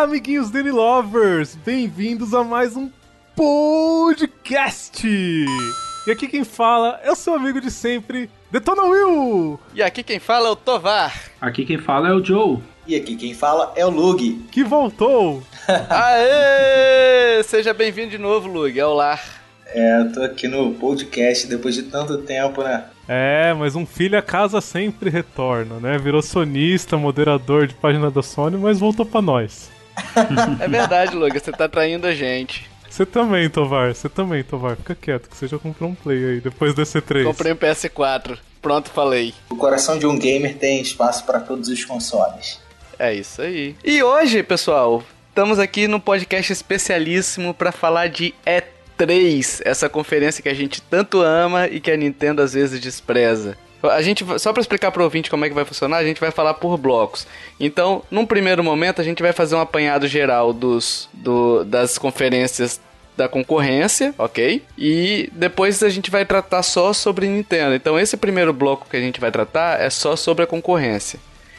Olá, amiguinhos Daily Lovers! Bem-vindos a mais um podcast! E aqui quem fala é o seu amigo de sempre, Detona Will! E aqui quem fala é o Tovar. Aqui quem fala é o Joe. E aqui quem fala é o Lug. Que voltou! Aê! Seja bem-vindo de novo, Lug, ao lar. É, eu tô aqui no podcast depois de tanto tempo, né? É, mas um filho a casa sempre retorna, né? Virou sonista, moderador de página da Sony, mas voltou pra nós. É verdade, Lug, você tá traindo a gente. Você também, Tovar, você também, Tovar. Fica quieto, que você já comprou um play aí, depois do C3. Comprei um PS4. Pronto, falei. O coração de um gamer tem espaço para todos os consoles. É isso aí. E hoje, pessoal, estamos aqui no podcast especialíssimo para falar de E3, essa conferência que a gente tanto ama e que a Nintendo às vezes despreza. A gente, só para explicar para o ouvinte como é que vai funcionar, a gente vai falar por blocos. Então, num primeiro momento, a gente vai fazer um apanhado geral dos, do, das conferências da concorrência, ok? E depois a gente vai tratar só sobre Nintendo. Então, esse primeiro bloco que a gente vai tratar é só sobre a concorrência.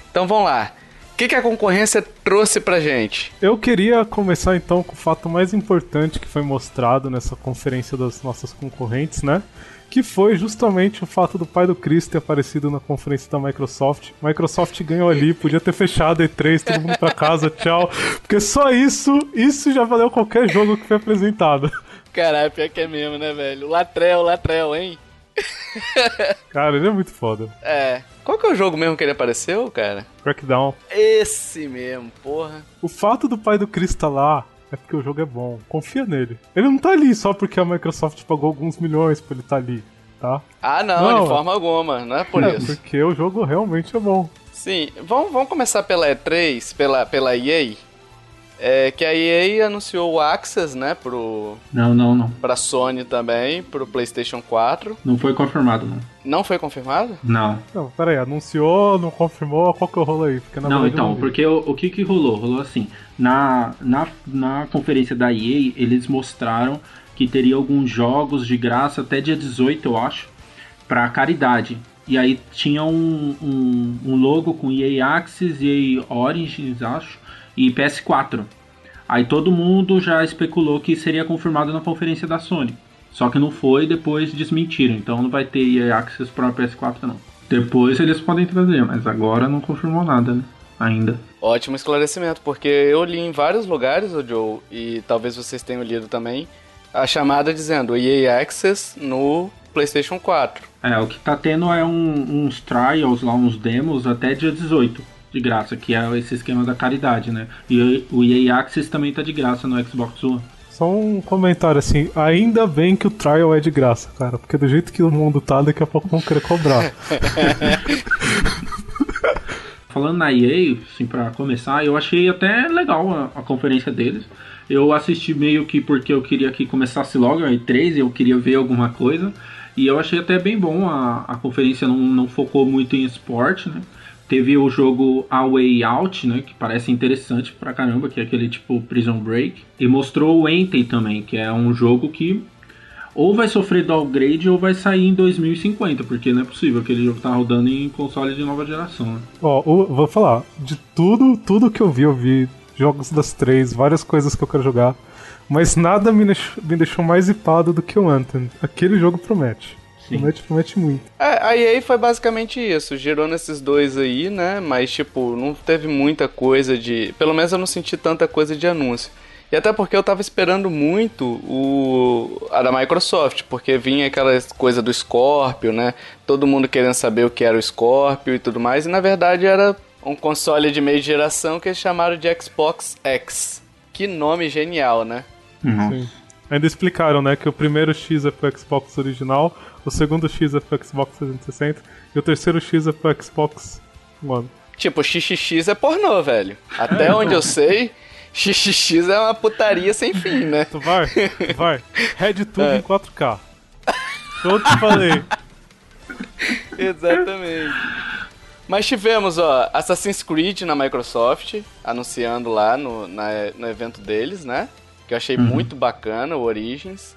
Então, vamos lá. O que, que a concorrência trouxe pra gente? Eu queria começar então com o fato mais importante que foi mostrado nessa conferência das nossas concorrentes, né? Que foi justamente o fato do pai do Chris ter aparecido na conferência da Microsoft. Microsoft ganhou ali, podia ter fechado a E3, todo mundo pra casa, tchau. Porque só isso, isso já valeu qualquer jogo que foi apresentado. Caralho, pior que é mesmo, né, velho? Latrel, Latrel, hein? Cara, ele é muito foda. É. Qual que é o jogo mesmo que ele apareceu, cara? Crackdown. Esse mesmo, porra. O fato do pai do Chris estar lá é porque o jogo é bom. Confia nele. Ele não tá ali só porque a Microsoft pagou alguns milhões pra ele estar ali, tá? Ah, não, Não, de forma alguma. Não é por é, isso. porque o jogo realmente é bom. Sim, vamos, vamos começar pela E3, pela, pela EA. É que a EA anunciou o Access, né, pro, Não, não, não. pra Sony também, pro PlayStation 4. Não foi confirmado, não. Não foi confirmado? Não. Não, pera aí, anunciou, não confirmou, qual que é o rolo aí? Porque na não, então, porque o, o que que rolou? Rolou assim, na, na, na conferência da EA, eles mostraram que teria alguns jogos de graça até dia 18, eu acho, pra caridade. E aí tinha um, um, um logo com EA Axis, EA Origins, acho, e PS4. Aí todo mundo já especulou que seria confirmado na conferência da Sony. Só que não foi, depois desmentiram. Então não vai ter EA Access para PS4 não. Depois eles podem trazer, mas agora não confirmou nada, né? Ainda. Ótimo esclarecimento, porque eu li em vários lugares, o Joe, e talvez vocês tenham lido também, a chamada dizendo EA Access no PlayStation 4. É, o que tá tendo é um- uns trials lá, uns demos até dia 18 de graça, que é esse esquema da caridade, né? E o EA Access também tá de graça no Xbox One. Só um comentário assim, ainda bem que o trial é de graça, cara, porque do jeito que o mundo tá, daqui a pouco vão querer cobrar. Falando na EA, assim, pra começar, eu achei até legal a, a conferência deles. Eu assisti meio que porque eu queria que começasse logo a E3, eu queria ver alguma coisa. E eu achei até bem bom, a, a conferência não, não focou muito em esporte, né? Teve o jogo A Way Out, né? Que parece interessante pra caramba, que é aquele tipo Prison Break. E mostrou o Entei também, que é um jogo que ou vai sofrer downgrade ou vai sair em 2050, porque não é possível aquele jogo tá rodando em console de nova geração, né? Ó, o- vou falar, de tudo, tudo que eu vi, eu vi jogos das três, várias coisas que eu quero jogar, mas nada me deixou, me deixou mais hipado do que o Anthem. Aquele jogo promete. Sim. Promete, promete muito. É, a EA foi basicamente isso, girou nesses dois aí, né? Mas, tipo, não teve muita coisa de. Pelo menos eu não senti tanta coisa de anúncio. E até porque eu tava esperando muito o a da Microsoft, porque vinha aquela coisa do Scorpio, né? Todo mundo querendo saber o que era o Scorpio e tudo mais, e na verdade era um console de meio geração que eles chamaram de Xbox X. Que nome genial, né? Sim. Ainda explicaram, né, que o primeiro X é pro Xbox original, o segundo X é pro Xbox 360 e o terceiro X é pro Xbox One. Tipo, XXX é pornô, velho. Até onde eu sei, XXX é uma putaria sem fim, né? Tu vai? Tu vai? RedTube em 4K. Eu te falei. Exatamente. Mas tivemos, ó, Assassin's Creed na Microsoft, anunciando lá no, na- no evento deles, né? Que eu achei muito bacana, o Origins.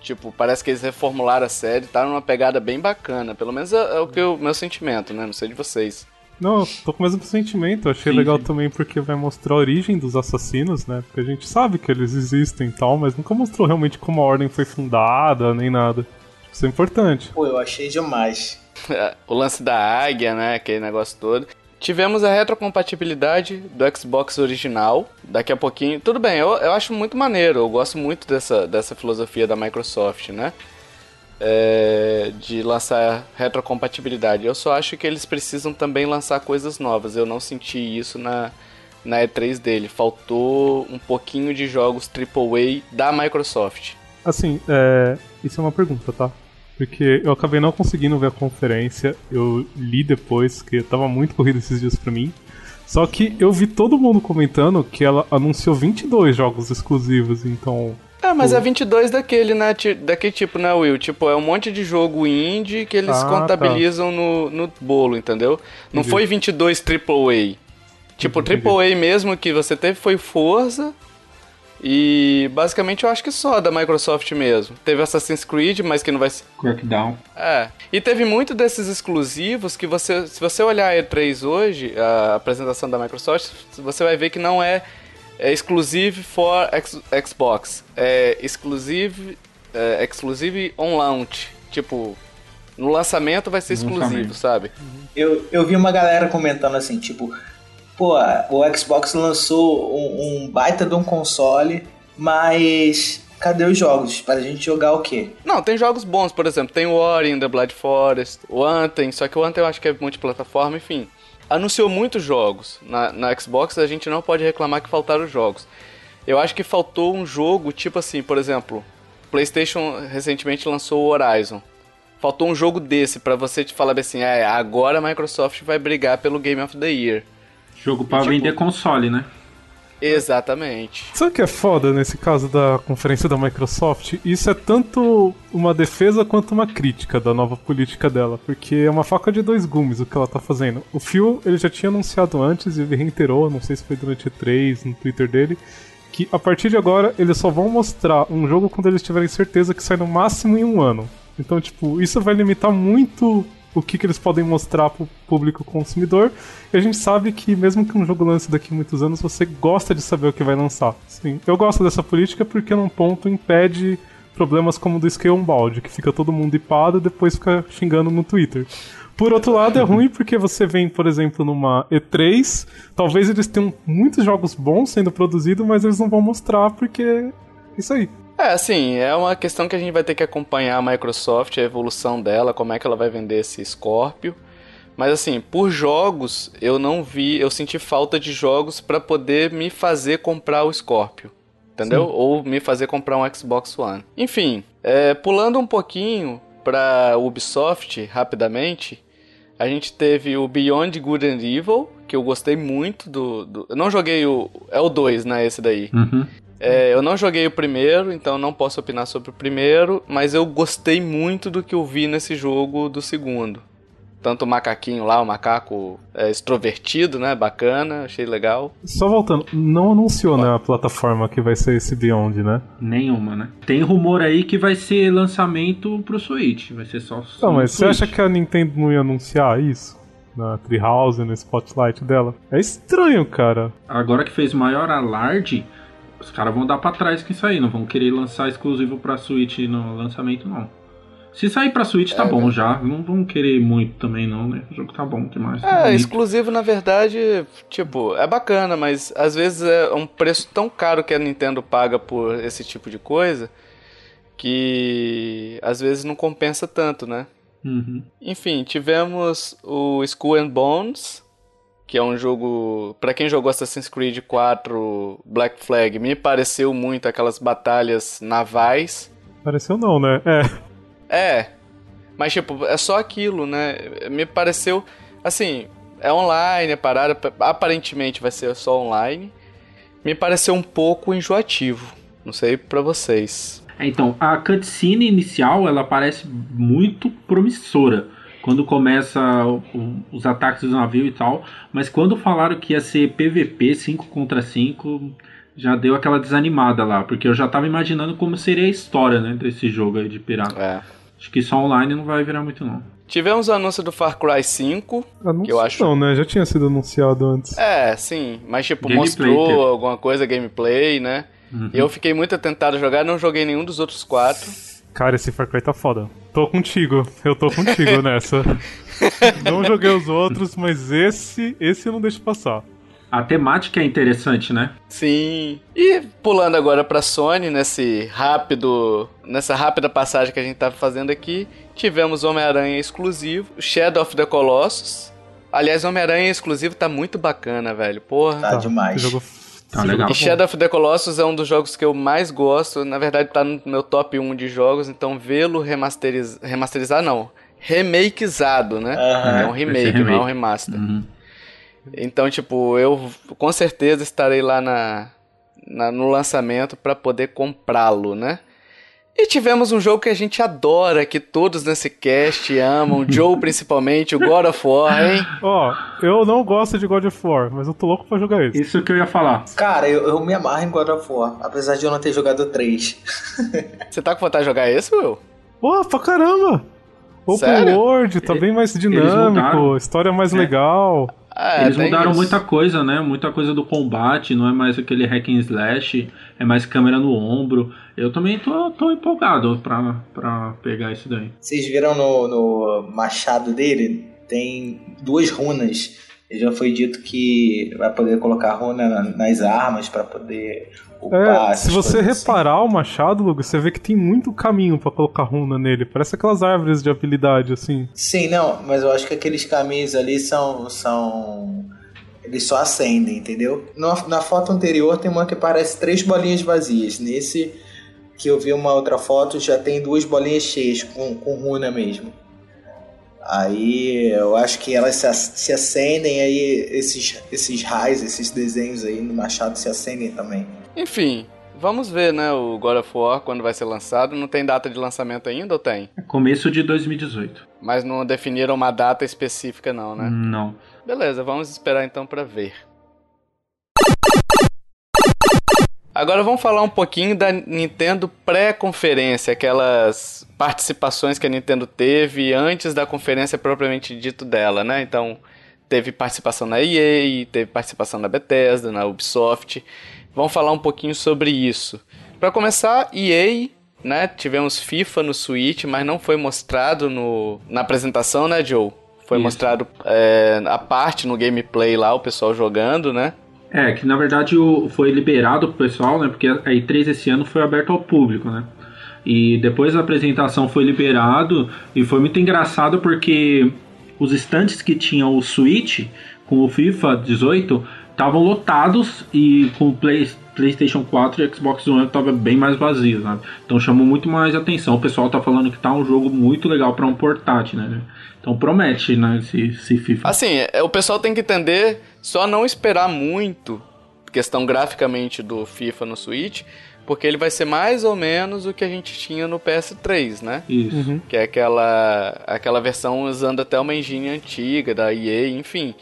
Tipo, parece que eles reformularam a série, tá numa pegada bem bacana. Pelo menos é, é o que o meu sentimento, né? Não sei de vocês. Não, tô com o mesmo sentimento. Achei Sim, legal sim. também porque vai mostrar a origem dos assassinos, né? Porque a gente sabe que eles existem e tal, mas nunca mostrou realmente como a ordem foi fundada, nem nada. Isso é importante. Pô, eu achei demais. o lance da águia, né? Aquele negócio todo. Tivemos a retrocompatibilidade do Xbox original. Daqui a pouquinho. Tudo bem, eu, eu acho muito maneiro. Eu gosto muito dessa, dessa filosofia da Microsoft, né? É, de lançar retrocompatibilidade. Eu só acho que eles precisam também lançar coisas novas. Eu não senti isso na, na E3 dele. Faltou um pouquinho de jogos AAA da Microsoft. Assim, é... isso é uma pergunta, tá? Porque eu acabei não conseguindo ver a conferência, eu li depois, que tava muito corrido esses dias pra mim. Só que eu vi todo mundo comentando que ela anunciou 22 jogos exclusivos, então. É, mas é 22 daquele, né? Daquele tipo, né, Will? Tipo, é um monte de jogo indie que eles Ah, contabilizam no, no bolo, entendeu? Não Entendi. foi 22 AAA. Tipo, Entendi. AAA mesmo que você teve foi Forza. E basicamente eu acho que só da Microsoft mesmo. Teve Assassin's Creed, mas que não vai ser. Crackdown. É. E teve muito desses exclusivos que você. Se você olhar a E3 hoje, a apresentação da Microsoft, você vai ver que não é, é exclusive for X- Xbox. É exclusive. É, exclusive on launch. Tipo, no lançamento vai ser exclusivo, sabe? Eu, eu vi uma galera comentando assim, tipo, pô, o Xbox lançou um, um baita de um console, mas cadê os jogos? Pra gente jogar o quê? Não, tem jogos bons, por exemplo, tem o Ori the Blood Forest, o Anthem, só que o Anthem eu acho que é multiplataforma, enfim. Anunciou muitos jogos. Na, na Xbox a gente não pode reclamar que faltaram jogos. Eu acho que faltou um jogo, tipo assim, por exemplo, PlayStation recentemente lançou o Horizon. Faltou um jogo desse pra você te falar assim, é, agora a Microsoft vai brigar pelo Game of the Year. Jogo pra Tipo- vender console, né? Exatamente. Sabe o que é foda nesse caso da conferência da Microsoft? Isso é tanto uma defesa quanto uma crítica da nova política dela, porque é uma faca de dois gumes o que ela tá fazendo. O Phil, ele já tinha anunciado antes e ele reiterou, não sei se foi durante E3, no Twitter dele, que a partir de agora eles só vão mostrar um jogo quando eles tiverem certeza que sai no máximo em um ano. Então, tipo, isso vai limitar muito o que, que eles podem mostrar pro público consumidor. E a gente sabe que mesmo que um jogo lance daqui a muitos anos, você gosta de saber o que vai lançar. Sim, eu gosto dessa política porque num ponto impede problemas como o do Scalebound, que fica todo mundo hipado e depois fica xingando no Twitter. Por outro lado, é ruim porque você vem, por exemplo, numa E3, talvez eles tenham muitos jogos bons sendo produzidos, mas eles não vão mostrar porque isso aí. É, assim, é uma questão que a gente vai ter que acompanhar a Microsoft, a evolução dela, como é que ela vai vender esse Scorpio. Mas assim, por jogos, eu não vi, eu senti falta de jogos pra poder me fazer comprar o Scorpio. Entendeu? Sim. Ou me fazer comprar um Xbox One. Enfim, é, pulando um pouquinho pra Ubisoft, rapidamente, a gente teve o Beyond Good and Evil, que eu gostei muito do. do eu não joguei o. É o 2, né? Esse daí. Uhum. É, eu não joguei o primeiro, então não posso opinar sobre o primeiro, mas eu gostei muito do que eu vi nesse jogo do segundo. Tanto o macaquinho lá, o macaco é, extrovertido, né? Bacana, achei legal. Só voltando, não anunciou né, a plataforma que vai ser esse Beyond, né? Nenhuma, né? Tem rumor aí que vai ser lançamento pro Switch. Vai ser só. Não, mas você Switch. acha que a Nintendo não ia anunciar isso? Na Treehouse, no Spotlight dela? É estranho, cara. Agora que fez maior alarde, os caras vão dar pra trás isso aí. Não vão querer lançar exclusivo pra Switch no lançamento, não. Se sair pra Switch, tá É, bom já. Não vão querer muito também, não, né? O jogo tá bom demais. tá É, bonito. exclusivo na verdade, tipo, é bacana, mas às vezes é um preço tão caro que a Nintendo paga por esse tipo de coisa que às vezes não compensa tanto, né? Uhum. Enfim, tivemos o Skull and Bones, que é um jogo, Pra quem jogou Assassin's Creed 4 Black Flag, me pareceu muito aquelas batalhas navais. Pareceu não, né? É. É, mas tipo, é só aquilo, né? Me pareceu, assim, é online, é parada, aparentemente vai ser só online. Me pareceu um pouco enjoativo. Não sei pra vocês. É, então, a cutscene inicial, ela parece muito promissora. Quando começa o- os ataques do navio e tal. Mas quando falaram que ia ser PVP 5 contra 5, já deu aquela desanimada lá. Porque eu já tava imaginando como seria a história, né, desse jogo aí de pirata. É. Acho que só online não vai virar muito, não. Tivemos o anúncio do Far Cry 5. Anúncio que eu acho- Não, né? Já tinha sido anunciado antes. É, sim, mas tipo, Gameplay mostrou teve. alguma coisa, gameplay, né? Uhum. Eu fiquei muito tentado a jogar, não joguei nenhum dos outros quatro. Cara, esse Far Cry tá foda. Tô contigo. Eu tô contigo nessa. Não joguei os outros, mas esse, esse eu não deixo passar. A temática é interessante, né? Sim. E pulando agora pra Sony, nesse rápido. Nessa rápida passagem que a gente tá fazendo aqui, tivemos Homem-Aranha exclusivo, Shadow of the Colossus. Aliás, Homem-Aranha exclusivo tá muito bacana, velho. Porra. Tá demais. Jogo, Tá legal. E Shadow of the Colossus é um dos jogos que eu mais gosto. Na verdade, tá no meu top 1 de jogos, então vê-lo remasteriz... remasterizar, não. Remakeizado, né? Aham. É um ser remake, não é um remake. remaster. Uhum. Então, tipo, eu com certeza estarei lá na, na- no lançamento pra poder comprá-lo, né? E tivemos um jogo que a gente adora, que todos nesse cast amam, Joe principalmente, o God of War, hein? Ó, eu não gosto de God of War, mas eu tô louco pra jogar esse. Isso que eu ia falar. Cara, eu, eu me amarro em God of War, apesar de eu não ter jogado o 3. Você tá com vontade de jogar esse, Will? Pô, pra caramba! Open Sério? World, tá bem mais dinâmico, história mais É. legal. Ah, Eles tem mudaram isso. muita coisa, né? Muita coisa do combate, não é mais aquele hack and slash, é mais câmera no ombro. Eu também tô, tô empolgado pra, pra pegar isso daí. Vocês viram no, no machado dele? Tem duas runas. E já foi dito que vai poder colocar runa na- nas armas pra poder upar. É, se você assim. reparar o machado, Lugo, você vê que tem muito caminho pra colocar runa nele. Parece aquelas árvores de habilidade, assim. Sim, não, mas eu acho que aqueles caminhos ali são. são... Eles só acendem, entendeu? Na, na foto anterior tem uma que parece três bolinhas vazias. Nesse que eu vi uma outra foto já tem duas bolinhas cheias com, com runa mesmo. Aí eu acho que elas se, se acendem, aí esses, esses raios, esses desenhos aí no machado se acendem também. Enfim, vamos ver, né, o God of War quando vai ser lançado. Não tem data de lançamento ainda ou tem? É Começo de 2018. Mas não definiram uma data específica não, né? Não. Beleza, vamos esperar então pra ver. Agora vamos falar um pouquinho da Nintendo pré-conferência, aquelas participações que a Nintendo teve antes da conferência propriamente dito dela, né? Então, teve participação na EA, teve participação na Bethesda, na Ubisoft. Vamos falar um pouquinho sobre isso. Para começar, EA, né? Tivemos FIFA no Switch, mas não foi mostrado no, na apresentação, né, Joe? Foi Isso. mostrado é, a parte no gameplay lá, o pessoal jogando, né? É, que na verdade o- foi liberado pro pessoal, né? Porque a E3 esse ano foi aberto ao público, né? E depois da apresentação foi liberado e foi muito engraçado porque os estantes que tinham o Switch com o FIFA 18 estavam lotados e com o Play- PlayStation 4 e Xbox One estava bem mais vazio, sabe? Então chamou muito mais atenção. O pessoal tá falando que tá um jogo muito legal para um portátil, né? Então promete, né, esse, esse FIFA. Assim, é, o pessoal tem que entender, só não esperar muito, questão graficamente do FIFA no Switch, porque ele vai ser mais ou menos o que a gente tinha no PS3, né? Isso. Uhum. Que é aquela, aquela versão usando até uma engine antiga da EA, enfim.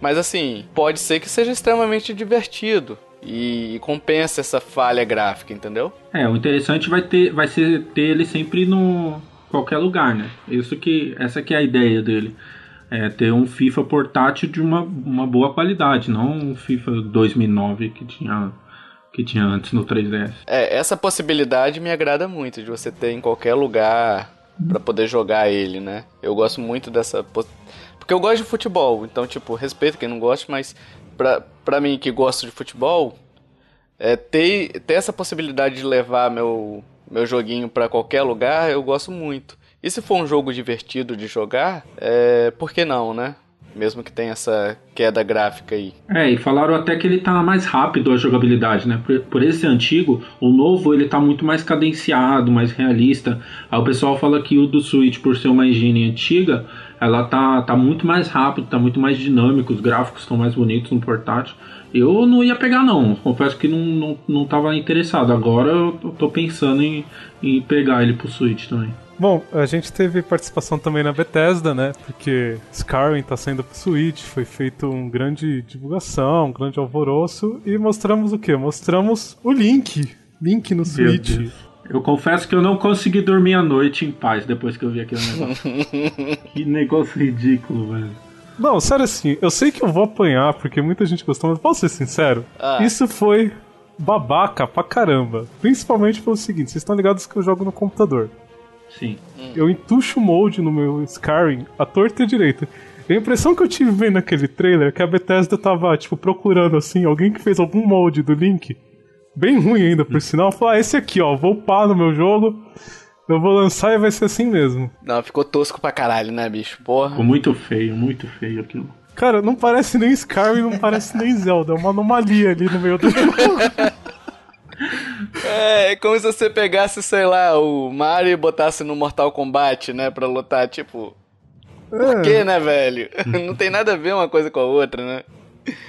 Mas assim, pode ser que seja extremamente divertido e, compensa essa falha gráfica, entendeu? É, o interessante vai ter, vai ser ter ele sempre no qualquer lugar, né? Isso que essa que é a ideia dele. É ter um FIFA portátil de uma, uma boa qualidade, não um FIFA 2009 que tinha que tinha antes no 3DS. É, essa possibilidade me agrada muito, de você ter em qualquer lugar pra poder jogar ele, né? Eu gosto muito dessa. Porque eu gosto de futebol, então, tipo, respeito quem não gosta, mas pra, pra mim que gosto de futebol, é, ter, ter essa possibilidade de levar meu, meu joguinho pra qualquer lugar, eu gosto muito. E se for um jogo divertido de jogar, é, por que não, né? Mesmo que tenha essa queda gráfica aí. É, e falaram até que ele tá mais rápido a jogabilidade, né? Por, por esse antigo, o novo ele tá muito mais cadenciado, mais realista. Aí o pessoal fala que o do Switch, por ser uma engine antiga, ela tá, tá muito mais rápido, tá muito mais dinâmico, os gráficos estão mais bonitos no portátil. Eu não ia pegar não, confesso que não, não, não tava interessado. Agora eu tô- pensando em, em pegar ele pro Switch também. Bom, a gente teve participação também na Bethesda, né? Porque Skyrim tá saindo pro Switch, foi feito um grande divulgação, um grande alvoroço e mostramos o quê? Mostramos o Link, Link no Switch. Eu confesso que eu não consegui dormir a noite em paz depois que eu vi aquele negócio. que negócio ridículo, velho. Não, sério assim, eu sei que eu vou apanhar porque muita gente gostou, mas posso ser sincero? Ah. Isso foi babaca pra caramba. Principalmente pelo seguinte, vocês estão ligados que eu jogo no computador. Sim. Eu entucho o mode no meu Skyrim à torta e à direita. E a impressão que eu tive vendo aquele trailer é que a Bethesda tava, tipo, procurando, assim, alguém que fez algum molde do Link, bem ruim ainda, por sinal, falou, ah, esse aqui, ó, vou upar no meu jogo, eu vou lançar e vai ser assim mesmo. Não, ficou tosco pra caralho, né, bicho? Porra. Ficou muito feio, muito feio aquilo. Cara, não parece nem Skyrim, não parece nem Zelda, é uma anomalia ali no meio do jogo. É, é como se você pegasse, sei lá, o Mario e botasse no Mortal Kombat, né, pra lutar, tipo... Por quê, né, velho? Não tem nada a ver uma coisa com a outra, né?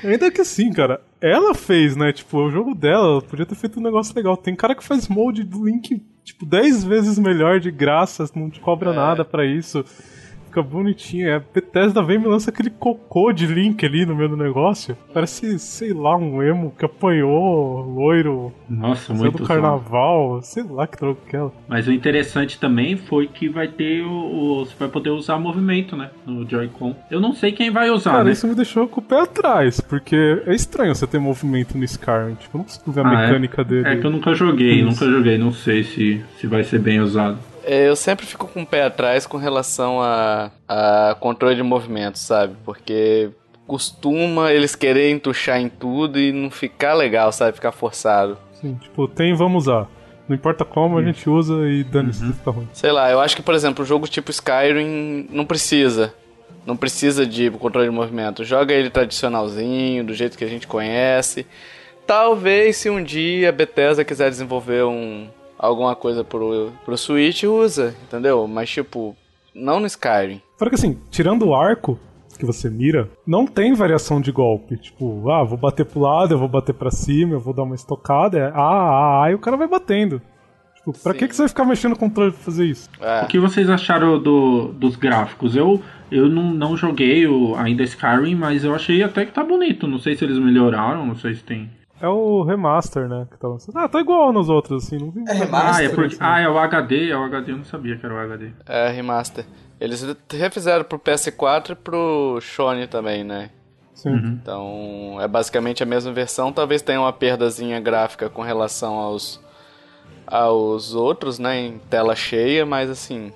Ainda que assim, cara, ela fez, né? Tipo, o jogo dela, ela podia ter feito um negócio legal. Tem cara que faz molde do Link, tipo, 10 vezes melhor de graça, não te cobra nada pra isso. Fica bonitinho. É, a Bethesda vem e me lança aquele cocô de Link ali no meio do negócio. Parece, sei lá, um emo que apanhou, loiro, Nossa, muito do carnaval, sei lá que droga que é ela. Mas o interessante também foi que vai ter o, o- Você vai poder usar movimento, né? No Joy-Con. Eu não sei quem vai usar, Cara, né? isso me deixou com o pé atrás, porque é estranho você ter movimento no Skyrim. Tipo, eu não consigo ver a Ah, é? mecânica dele. É que eu nunca joguei, Isso. nunca joguei. Não sei se, se vai ser bem usado. É, eu sempre fico com o pé atrás com relação a, a controle de movimento, sabe? Porque costuma eles quererem entuchar em tudo e não ficar legal, sabe? Ficar forçado. Sim, tipo, tem, vamos usar. Não importa como, a gente usa e dane-se se fica ruim. Sei lá, eu acho que, por exemplo, um jogo tipo Skyrim não precisa. Não precisa de controle de movimento. Joga ele tradicionalzinho, do jeito que a gente conhece. Talvez se um dia a Bethesda quiser desenvolver um, alguma coisa pro, pro Switch, usa, entendeu? Mas tipo, não no Skyrim. Fora que assim, tirando o arco que você mira, não tem variação de golpe. Tipo, ah, vou bater pro lado, eu vou bater pra cima, eu vou dar uma estocada, é ah, ah, ah, e o cara vai batendo. Tipo, pra que, que você vai ficar mexendo no controle pra fazer isso? É. O que vocês acharam do, dos gráficos? Eu, eu não, não joguei o, ainda Skyrim, mas eu achei até que tá bonito. Não sei se eles melhoraram, não sei se tem. É o remaster, né? Que tá lançando. Ah, tá igual nos outros, assim, não vi É remaster? Ah, é, porque, ah, é o HD, é o HD, eu não sabia que era o HD. É, remaster. Eles refizeram pro PS4 e pro Sony também, né? Sim. Então é basicamente a mesma versão. Talvez tenha uma perdazinha gráfica com relação aos, aos outros, né? Em tela cheia, mas assim.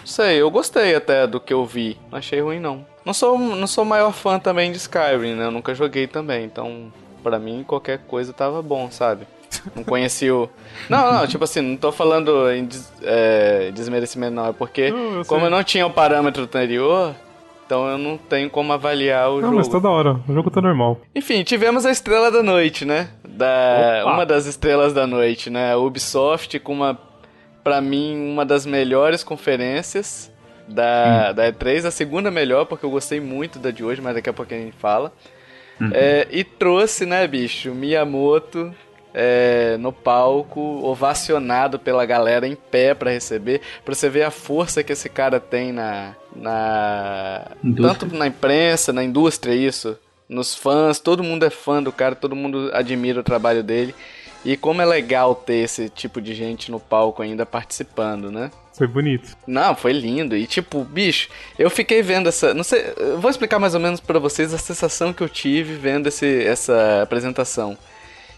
Não sei, eu gostei até do que eu vi. Não achei ruim, não. Não sou, não sou o maior fã também de Skyrim, né? Eu nunca joguei também. Então, pra mim, qualquer coisa tava bom, sabe? Não conheci o. Não, não, tipo assim, não tô falando em des- é, desmerecimento, não. É porque, Não, eu como eu não tinha o parâmetro anterior, então eu não tenho como avaliar o Não, jogo. mas tá da hora. O jogo tá normal. Enfim, tivemos a estrela da noite, né? Da, Opa! uma das estrelas da noite, né? A Ubisoft com uma, pra mim, uma das melhores conferências da, da E3, a segunda melhor, porque eu gostei muito da de hoje, mas daqui a pouco a gente fala. É, e trouxe, né, bicho, Miyamoto é, no palco, ovacionado pela galera em pé pra receber, pra você ver a força que esse cara tem na. na Indústria. tanto na imprensa, na indústria, isso. Nos fãs, todo mundo é fã do cara, todo mundo admira o trabalho dele. E como é legal ter esse tipo de gente no palco ainda participando, né? Foi bonito. Não, foi lindo. E tipo, bicho, eu fiquei vendo essa. Não sei, eu vou explicar mais ou menos pra vocês a sensação que eu tive vendo esse, essa apresentação.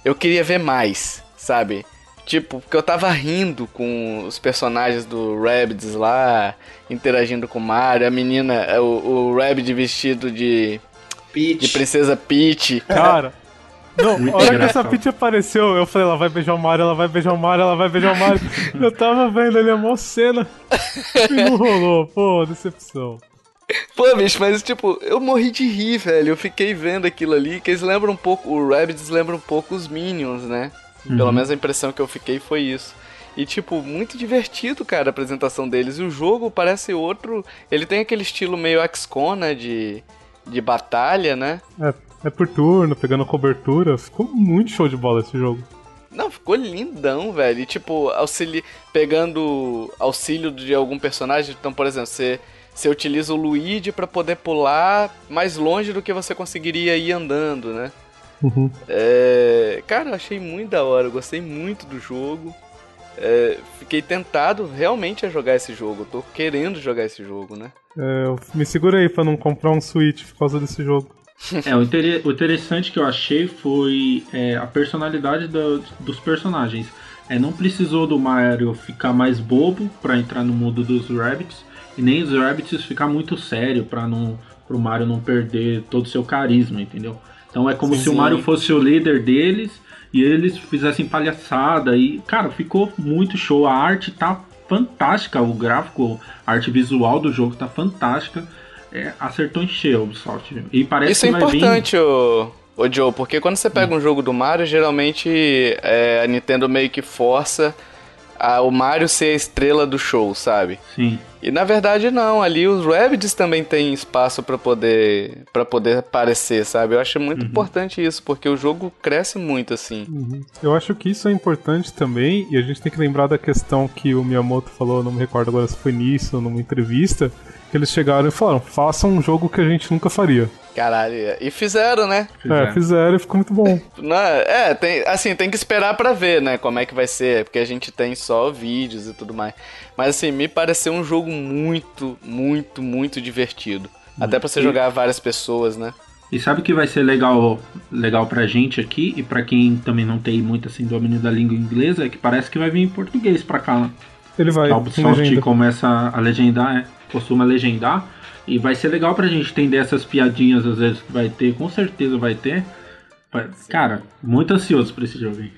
Eu queria ver mais, sabe? Tipo, porque eu tava rindo com os personagens do Rabbids lá, interagindo com o Mario, a menina, o, o Rabbid vestido de, de Peach. Princesa Peach. Cara. Não, Muito a hora que essa engraçado. Peach apareceu, eu falei, ela vai beijar o Mario, ela vai beijar o Mario, ela vai beijar o Mario. eu tava vendo ali a mó cena e não rolou. Pô, decepção. Pô, bicho, mas tipo, eu morri de rir, velho. Eu fiquei vendo aquilo ali, que eles lembram um pouco, o Rabbids lembra um pouco os Minions, né? Pelo menos a impressão que eu fiquei foi isso. E, tipo, muito divertido, cara, a apresentação deles. E o jogo parece outro. Ele tem aquele estilo meio XCOM, né? De, de batalha, né? É, é por turno, pegando cobertura. Ficou muito show de bola esse jogo. Não, ficou lindão, velho. E, tipo, auxili... pegando auxílio de algum personagem. Então, por exemplo, você, você utiliza o Luigi pra poder pular mais longe do que você conseguiria ir andando, né? Uhum. É, cara, eu achei muito da hora, eu gostei muito do jogo. é, fiquei tentado realmente a jogar esse jogo. Tô querendo jogar esse jogo, né? É, eu me segura aí pra não comprar um Switch por causa desse jogo. É, o, inter... o interessante que eu achei foi é, a personalidade do, dos personagens. É, não precisou do Mario ficar mais bobo para entrar no mundo dos Rabbits, e nem os Rabbits ficar muito sério para não pro Mario não perder todo o seu carisma, entendeu? Então é como sim, se o Mario fosse o líder deles e eles fizessem palhaçada e, cara, ficou muito show. A arte tá fantástica, o gráfico, a arte visual do jogo tá fantástica. É, acertou em cheio o Ubisoft. E parece Isso é que é importante, vir... o, o Joe, porque quando você pega hum. um jogo do Mario, geralmente é, a Nintendo meio que força a, o Mario ser a estrela do show, sabe? Sim. E na verdade não, ali os Rabbids também têm espaço para poder para poder aparecer, sabe? Eu acho muito uhum. importante isso, porque o jogo cresce muito assim. Uhum. Eu acho que isso é importante também, e a gente tem que lembrar da questão que o Miyamoto falou, não me recordo agora se foi nisso ou numa entrevista, que eles chegaram e falaram: faça um jogo que a gente nunca faria. Caralho, e fizeram, né? É, fizeram e ficou muito bom. Não, é, tem, assim, tem que esperar para ver, né, como é que vai ser, porque a gente tem só vídeos e tudo mais. Mas assim, me pareceu um jogo muito, muito, muito divertido. Hum. Até para você jogar várias pessoas, né? E sabe o que vai ser legal, legal pra gente aqui e para quem também não tem muito assim domínio da língua inglesa, é que parece que vai vir em português pra cá. Né? Ele vai. A Ubisoft começa a legendar, é, costuma legendar. E vai ser legal pra gente entender essas piadinhas, às vezes, que vai ter, com certeza vai ter. Cara, muito ansioso pra esse jogo aí.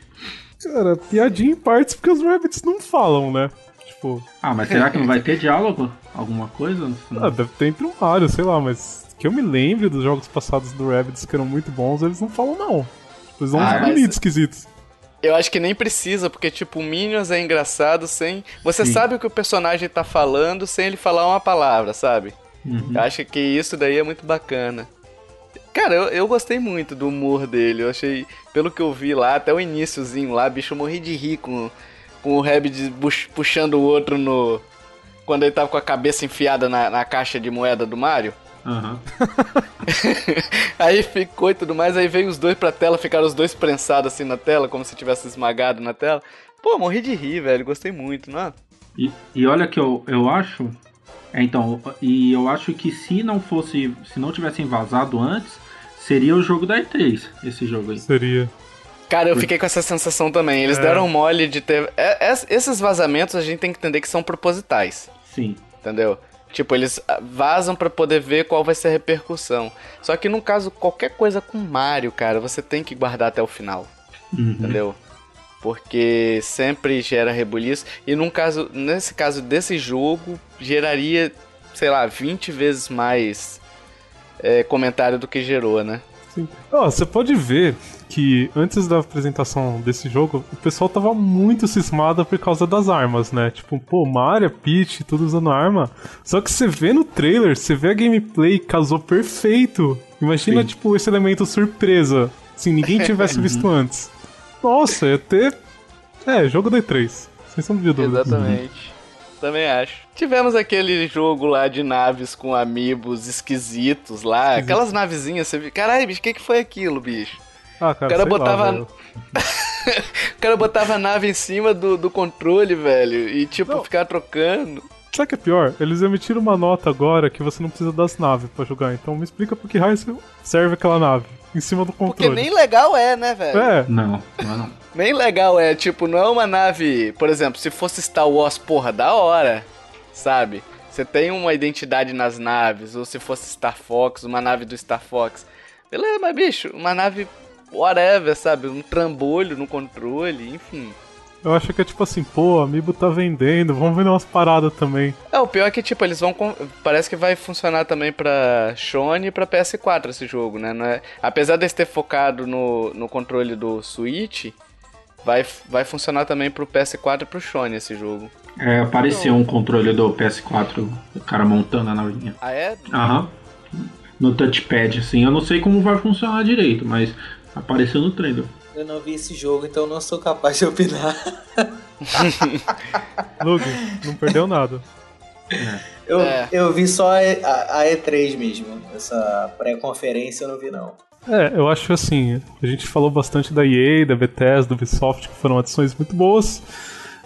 Cara, piadinha em partes porque os Rabbits não falam, né? Tipo. Ah, mas será que não vai ter diálogo? Alguma coisa? Ah, deve ter entre um Mario, sei lá, mas que eu me lembre dos jogos passados do Rabbids que eram muito bons, eles não falam não. Tipo, eles dão ah, uns bonitos mas... esquisitos. Eu acho que nem precisa, porque, tipo, o Minions é engraçado sem. Você Sim. sabe o que o personagem tá falando sem ele falar uma palavra, sabe? Uhum. Eu acho que isso daí é muito bacana. Cara, eu, eu gostei muito do humor dele. Eu achei, pelo que eu vi lá, até o iníciozinho lá, bicho, eu morri de rir com, com o Rabbit puxando o outro no. Quando ele tava com a cabeça enfiada na, na caixa de moeda do Mario. Uhum. aí ficou e tudo mais, aí veio os dois pra tela, ficaram os dois prensados assim na tela, como se tivesse esmagado na tela. Pô, morri de rir, velho, gostei muito, não é? E, e olha que eu, eu acho então, e eu acho que se não fosse, se não tivessem vazado antes, seria o jogo da E3, esse jogo aí. Seria. Cara, eu fiquei com essa sensação também. Eles é. deram mole de ter. É, é, esses vazamentos a gente tem que entender que são propositais. Sim. Entendeu? Tipo, eles vazam para poder ver qual vai ser a repercussão. Só que no caso, qualquer coisa com Mario, cara, você tem que guardar até o final. Uhum. Entendeu? Porque sempre gera rebuliço. E num caso, nesse caso desse jogo, geraria, sei lá, 20 vezes mais é, comentário do que gerou, né? Sim. Oh, você pode ver que antes da apresentação desse jogo, o pessoal tava muito cismado por causa das armas, né? Tipo, pô, Mario, Peach, tudo usando arma. Só que você vê no trailer, você vê a gameplay, casou perfeito. Imagina, Sim. tipo, esse elemento surpresa. Se ninguém tivesse visto antes. Nossa, ia ter. É, jogo da E3. Sem sombra de dúvida. Exatamente. Também acho. Tivemos aquele jogo lá de naves com amigos esquisitos lá. Esquisito. Aquelas navezinhas, você viu. Caralho, bicho, o que, que foi aquilo, bicho? Ah, cara, o cara botava. Lá, o cara botava a nave em cima do, do controle, velho. E tipo, Não. ficar trocando. Sabe o que é pior? Eles emitiram uma nota agora que você não precisa das naves para jogar. Então me explica por que raio serve aquela nave em cima do controle. Porque nem legal é, né, velho? É. Não, não é não. Nem legal é, tipo, não é uma nave. Por exemplo, se fosse Star Wars, porra, da hora, sabe? Você tem uma identidade nas naves, ou se fosse Star Fox, uma nave do Star Fox. Beleza, mas bicho, uma nave whatever, sabe? Um trambolho no controle, enfim. Eu acho que é tipo assim, pô, Amiibo tá vendendo, vamos vender umas paradas também. É, o pior é que, tipo, eles vão. Parece que vai funcionar também pra Sony e pra PS4 esse jogo, né? É... Apesar de ter focado no, no controle do Switch, vai, vai funcionar também pro PS4 e pro Sony esse jogo. É, apareceu um controle do PS4, o cara montando a navinha. Ah, é? Aham. No touchpad, assim. Eu não sei como vai funcionar direito, mas apareceu no trailer. Eu não vi esse jogo, então não sou capaz de opinar. Lug, não perdeu nada. Eu, é. eu vi só a, a, a E3 mesmo. Essa pré-conferência eu não vi, não. É, eu acho assim, a gente falou bastante da EA, da Bethesda, do Ubisoft, que foram adições muito boas,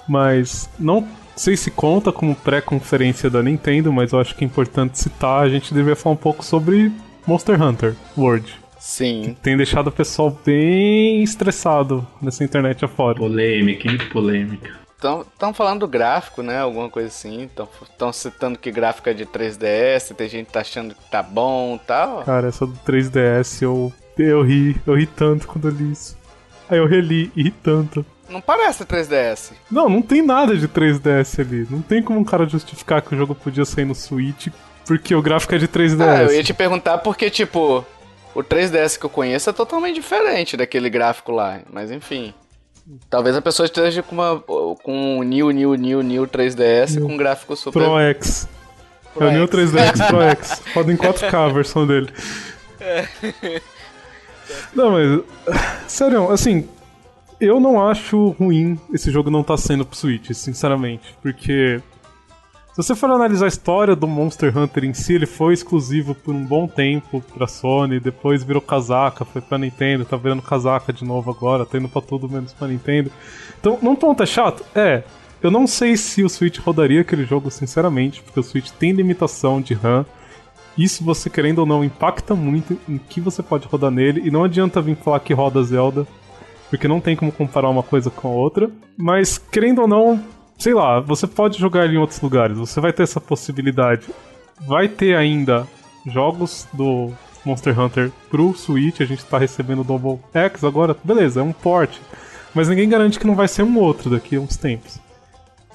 Mas não sei se conta como pré-conferência da Nintendo, mas eu acho que é importante citar. A gente deveria falar um pouco sobre Monster Hunter World. Sim. Tem deixado o pessoal bem estressado nessa internet afora. Polêmica, hein? Polêmica. Estão falando do gráfico, né? Alguma coisa assim. Estão citando que gráfico é de 3DS, tem gente que tá achando que tá bom e tal. Cara, essa do 3DS eu, eu ri, eu ri tanto quando eu li isso. Aí eu reli e ri tanto. Não parece 3DS. Não, não tem nada de 3DS ali. Não tem como um cara justificar que o jogo podia sair no Switch porque o gráfico é de 3DS. Ah, eu ia te perguntar porque, tipo, o 3DS que eu conheço é totalmente diferente daquele gráfico lá. Mas enfim. Talvez a pessoa esteja com uma com um New, New, New, New 3DS New. com gráfico super. Pro X. Pro é o New 3DS Pro X. Roda em 4K a versão dele. É. Não, mas. Sério, assim, eu não acho ruim esse jogo não estar tá sendo pro Switch, sinceramente. Porque você for analisar a história do Monster Hunter em si, ele foi exclusivo por um bom tempo pra Sony, depois virou casaca, foi pra Nintendo, tá virando casaca de novo agora, tá indo pra tudo menos pra Nintendo. Então, num ponto é chato? É. Eu não sei se o Switch rodaria aquele jogo, sinceramente, porque o Switch tem limitação de RAM. Isso, você querendo ou não, impacta muito em que você pode rodar nele, e não adianta vir falar que roda Zelda, porque não tem como comparar uma coisa com a outra. Mas, querendo ou não, sei lá, você pode jogar ele em outros lugares, você vai ter essa possibilidade. Vai ter ainda jogos do Monster Hunter pro Switch, a gente tá recebendo o Double X agora, beleza, é um port. Mas ninguém garante que não vai ser um outro daqui a uns tempos.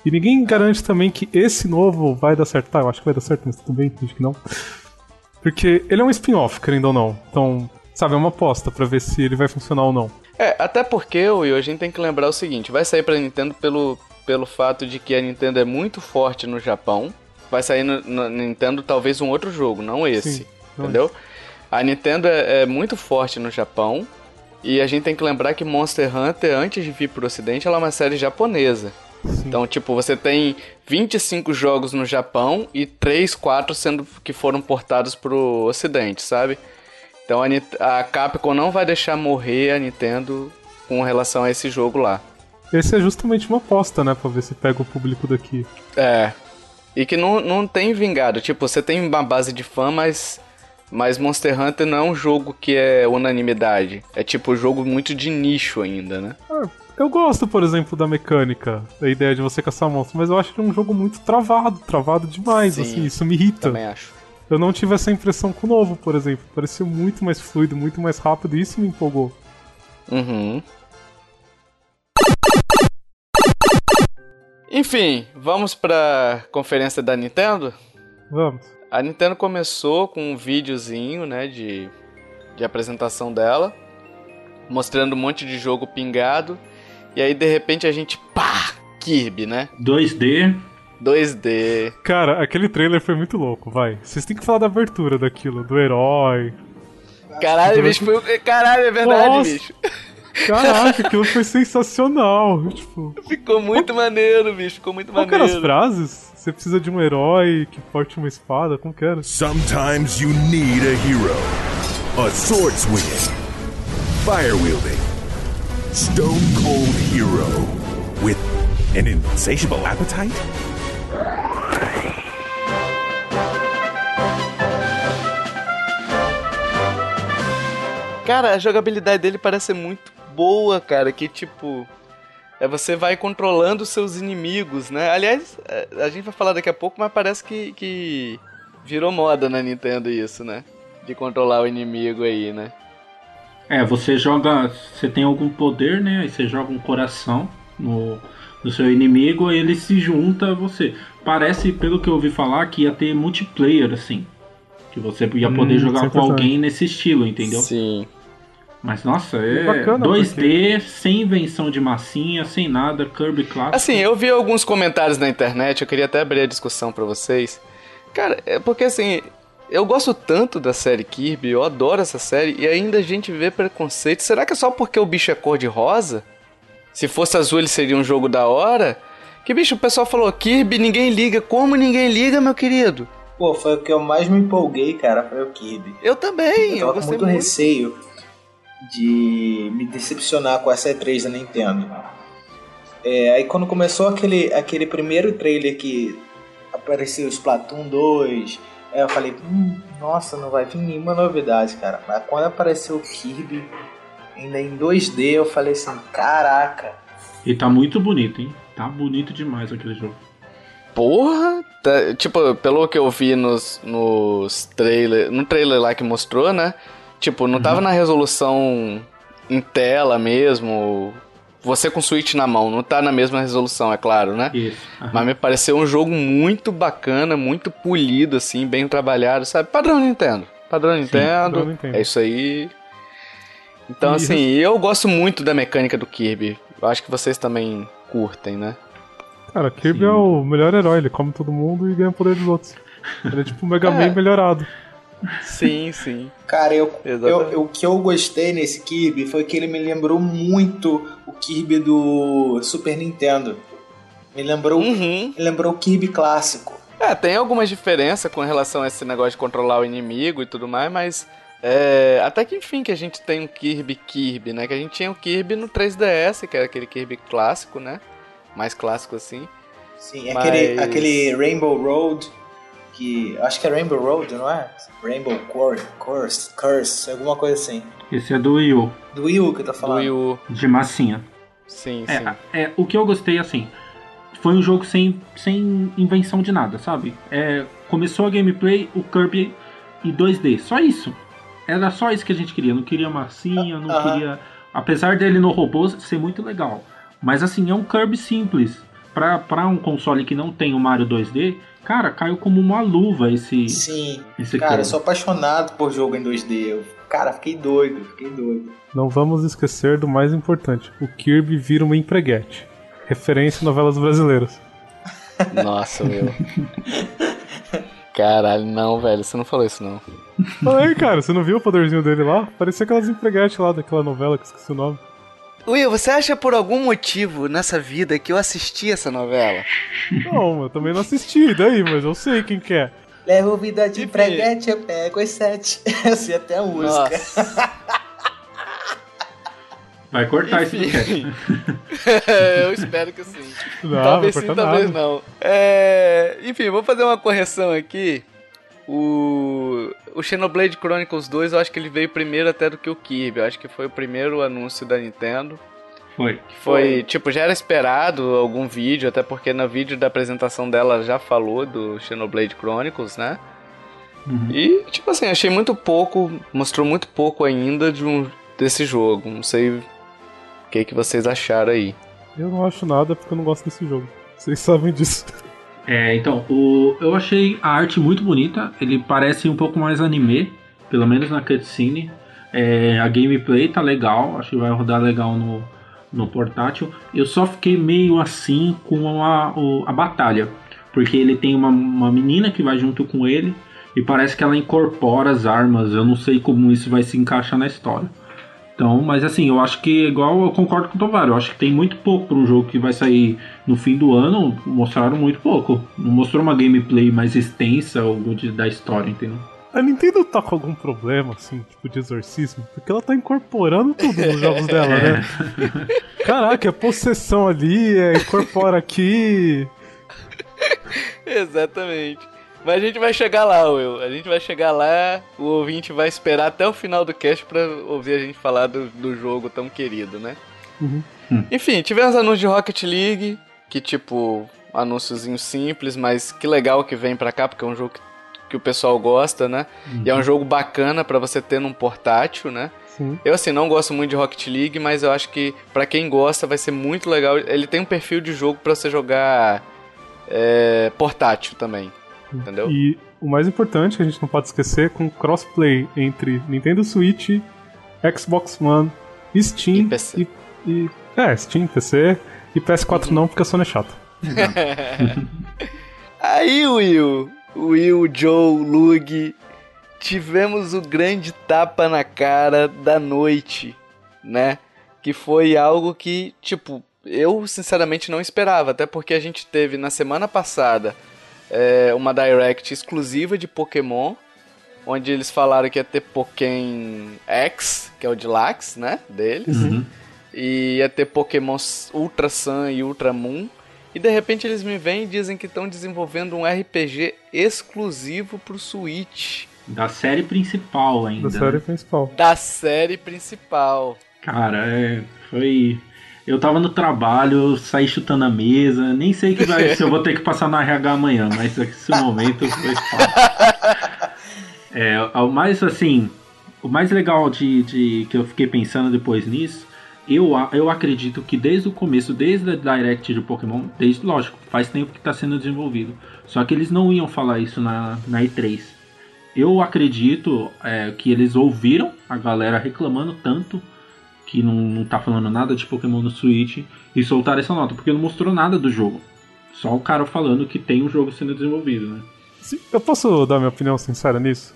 E ninguém garante também que esse novo vai dar certo. Tá, eu acho que vai dar certo, mas tudo bem, acho que não. Porque ele é um spin-off, querendo ou não. Então, sabe, é uma aposta para ver se ele vai funcionar ou não. É, até porque, Will, a gente tem que lembrar o seguinte: vai sair pra Nintendo pelo, pelo fato de que a Nintendo é muito forte no Japão. Vai sair no, no Nintendo talvez um outro jogo, não esse. Sim, não entendeu? É. A Nintendo é, é, muito forte no Japão. E a gente tem que lembrar que Monster Hunter, antes de vir pro ocidente, ela é uma série japonesa. Sim. Então, tipo, você tem 25 jogos no Japão e 3, 4 sendo que foram portados pro ocidente, sabe? Então a, a Capcom não vai deixar morrer a Nintendo com relação a esse jogo lá. Esse é justamente uma aposta, né? Pra ver se pega o público daqui. É. E que não, não tem vingado. Tipo, você tem uma base de fã, mas. Mas Monster Hunter não é um jogo que é unanimidade. É tipo um jogo muito de nicho ainda, né? É, eu gosto, por exemplo, da mecânica, da ideia de você caçar monstros, mas eu acho que é um jogo muito travado, travado demais, Sim, assim, isso me irrita. Também acho. Eu não tive essa impressão com o novo, por exemplo. Pareceu muito mais fluido, muito mais rápido, e isso me empolgou. Uhum. Enfim, vamos pra conferência da Nintendo? Vamos. A Nintendo começou com um videozinho, né, de, de apresentação dela, mostrando um monte de jogo pingado, e aí de repente a gente, pá, Kirby, né? 2D, 2D. Cara, aquele trailer foi muito louco, vai. Vocês têm que falar da abertura daquilo, do herói. Caralho, bicho, foi... Caralho, é verdade, Nossa. bicho. Caraca, aquilo foi sensacional. Tipo... Ficou muito Qual... maneiro, bicho. Ficou muito Qual maneiro. Qual as frases? Você precisa de um herói que porte uma espada? Como que era? Sometimes you need a hero. A sword swinging, fire wielding, stone cold hero with an insatiable appetite. Cara, a jogabilidade dele parece muito boa, cara, que tipo. É você vai controlando seus inimigos, né? Aliás, é, a gente vai falar daqui a pouco, mas parece que, que virou moda na Nintendo isso, né? De controlar o inimigo aí, né? É, você joga. Você tem algum poder, né? Aí você joga um coração no, no seu inimigo e ele se junta a você. Parece, pelo que eu ouvi falar, que ia ter multiplayer, assim. Que você ia poder hum, jogar com alguém nesse estilo, entendeu? Sim. Mas nossa, é, é bacana, 2D, porque... sem invenção de massinha, sem nada, Kirby clássico. Assim, eu vi alguns comentários na internet, eu queria até abrir a discussão para vocês. Cara, é porque assim, eu gosto tanto da série Kirby, eu adoro essa série, e ainda a gente vê preconceito. Será que é só porque o bicho é cor de rosa? Se fosse azul, ele seria um jogo da hora? Que bicho, o pessoal falou Kirby, ninguém liga. Como ninguém liga, meu querido? Pô, foi o que eu mais me empolguei, cara, foi o Kirby. Eu também, eu, eu gostei muito, muito receio de me decepcionar com essa E3 da Nintendo. É, aí quando começou aquele, aquele primeiro trailer que apareceu Splatoon 2, aí eu falei, hum, nossa, não vai vir nenhuma novidade, cara. Mas quando apareceu o Kirby, ainda em 2D, eu falei assim, caraca. E tá muito bonito, hein? Tá bonito demais aquele jogo. Porra! Tá, tipo, pelo que eu vi nos, nos trailers. No trailer lá que mostrou, né? Tipo, não tava na resolução em tela mesmo. Você com o Switch na mão, não tá na mesma resolução, é claro, né? Isso. aham. Mas me pareceu um jogo muito bacana, muito polido, assim, bem trabalhado, sabe? Padrão Nintendo. Padrão Nintendo. padrão Nintendo. É isso aí. Então, assim, eu gosto muito da mecânica do Kirby. Eu acho que vocês também curtem, né? Cara, Kirby Sim. é o melhor herói, ele come todo mundo e ganha poder dos outros. Ele é tipo o Mega Man melhorado. Sim, sim. Cara, eu, eu, eu- o que eu gostei nesse Kirby foi que ele me lembrou muito o Kirby do Super Nintendo. Me lembrou, Uhum. me lembrou o Kirby clássico. É, tem algumas diferenças com relação a esse negócio de controlar o inimigo e tudo mais, mas é, até que enfim que a gente tem um Kirby Kirby, né? Que a gente tinha o Kirby no 3DS, que era aquele Kirby clássico, né? Mais clássico assim. Sim, Mas- aquele, aquele Rainbow Road, que acho que é Rainbow Road, não é? Rainbow Cor- Curse, Curse, alguma coisa assim. Esse é do Wii U, Do Wii U que eu tô Do falando. Wii U. de massinha. Sim, sim. É, é, o que eu gostei, assim, foi um jogo sem, sem invenção de nada, sabe? É, começou a gameplay, o Kirby e 2D, só isso. Era só isso que a gente queria, não queria massinha, não Aham. queria... Apesar dele no robô ser muito legal. Mas assim, é um Kirby simples. Pra, pra um console que não tem o Mario 2D, cara, caiu como uma luva esse, Sim. esse Cara, eu sou apaixonado por jogo em 2D. Eu, cara, fiquei doido, fiquei doido. Não vamos esquecer do mais importante: o Kirby vira uma empreguete. Referência em novelas brasileiras. Nossa, meu. Caralho, não, velho. Você não falou isso, não. Falei, cara, você não viu o poderzinho dele lá? Parecia aquelas empreguetes lá daquela novela que eu esqueci o nome. Will, você acha por algum motivo nessa vida que eu assisti essa novela? Não, eu também não assisti, daí, mas eu sei quem que é. Levo vida de preguete, eu pego as sete. Assim até a música. Nossa. Vai cortar esse Enfim. podcast. eu espero que sim. Não, talvez vai sim, cortar talvez nada. não. É, Enfim, vou fazer uma correção aqui. O... o Xenoblade Chronicles 2, eu acho que ele veio primeiro até do que o Kirby. Eu acho que foi o primeiro anúncio da Nintendo. Foi. Que foi, Foi. tipo, já era esperado algum vídeo, até porque no vídeo da apresentação dela já falou do Xenoblade Chronicles, né? Uhum. E, tipo assim, achei muito pouco, mostrou muito pouco ainda de um, desse jogo. Não sei o que, que vocês acharam aí. Eu não acho nada porque eu não gosto desse jogo. Vocês sabem disso. É, então, o, eu achei a arte muito bonita. Ele parece um pouco mais anime, pelo menos na cutscene. É, a gameplay tá legal, acho que vai rodar legal no, no portátil. Eu só fiquei meio assim com a, a batalha, porque ele tem uma, uma menina que vai junto com ele e parece que ela incorpora as armas. Eu não sei como isso vai se encaixar na história. Então, mas assim, eu acho que igual eu concordo com o Tovar, eu acho que tem muito pouco para um jogo que vai sair no fim do ano, mostraram muito pouco. Não mostrou uma gameplay mais extensa ou de- da história, entendeu? A Nintendo tá com algum problema, assim, tipo de exorcismo, porque ela tá incorporando tudo nos jogos dela, né? Caraca, é possessão ali, é incorpora aqui. Exatamente. Mas a gente vai chegar lá, Will. A gente vai chegar lá, o ouvinte vai esperar até o final do cast pra ouvir a gente falar do, do jogo tão querido, né? Uhum. Hum. Enfim, tivemos anúncio de Rocket League, que tipo, anúnciozinho simples, mas que legal que vem pra cá, porque é um jogo que, que o pessoal gosta, né? E é um jogo bacana pra você ter num portátil, né? Sim. Eu, assim, não gosto muito de Rocket League, mas eu acho que pra quem gosta vai ser muito legal. Ele tem um perfil de jogo pra você jogar é, portátil também, entendeu? E o mais importante que a gente não pode esquecer é com crossplay entre Nintendo Switch, Xbox One, Steam E PC. e, e- é, Steam, PC e PS4 não, porque a Sony é chata. Aí, Will, Will, Joe, Lug, tivemos o grande tapa na cara da noite, né? Que foi algo que, tipo, eu sinceramente não esperava, até porque a gente teve na semana passada é, uma direct exclusiva de Pokémon, onde eles falaram que ia ter Pokémon X, que é o Deluxe, né? Deles. Uhum. e ia ter Pokémon Ultra Sun e Ultra Moon. E de repente eles me vêm e dizem que estão desenvolvendo um RPG exclusivo pro Switch. Da série principal ainda. Da série né? principal. Da série principal. Cara, é, foi. Eu tava no trabalho, saí chutando a mesa, nem sei que vai, se eu vou ter que passar na RH amanhã, mas esse momento foi fácil. É, o mais assim, o mais legal de, de que eu fiquei pensando depois nisso eu, eu acredito que desde o começo, desde a Direct de Pokémon, desde, lógico, faz tempo que está sendo desenvolvido. Só que eles não iam falar isso na, na E3. Eu acredito é, que eles ouviram a galera reclamando tanto que não, não tá falando nada de Pokémon no Switch e soltaram essa nota, porque não mostrou nada do jogo. Só o cara falando que tem um jogo sendo desenvolvido, né? Eu posso dar minha opinião sincera nisso?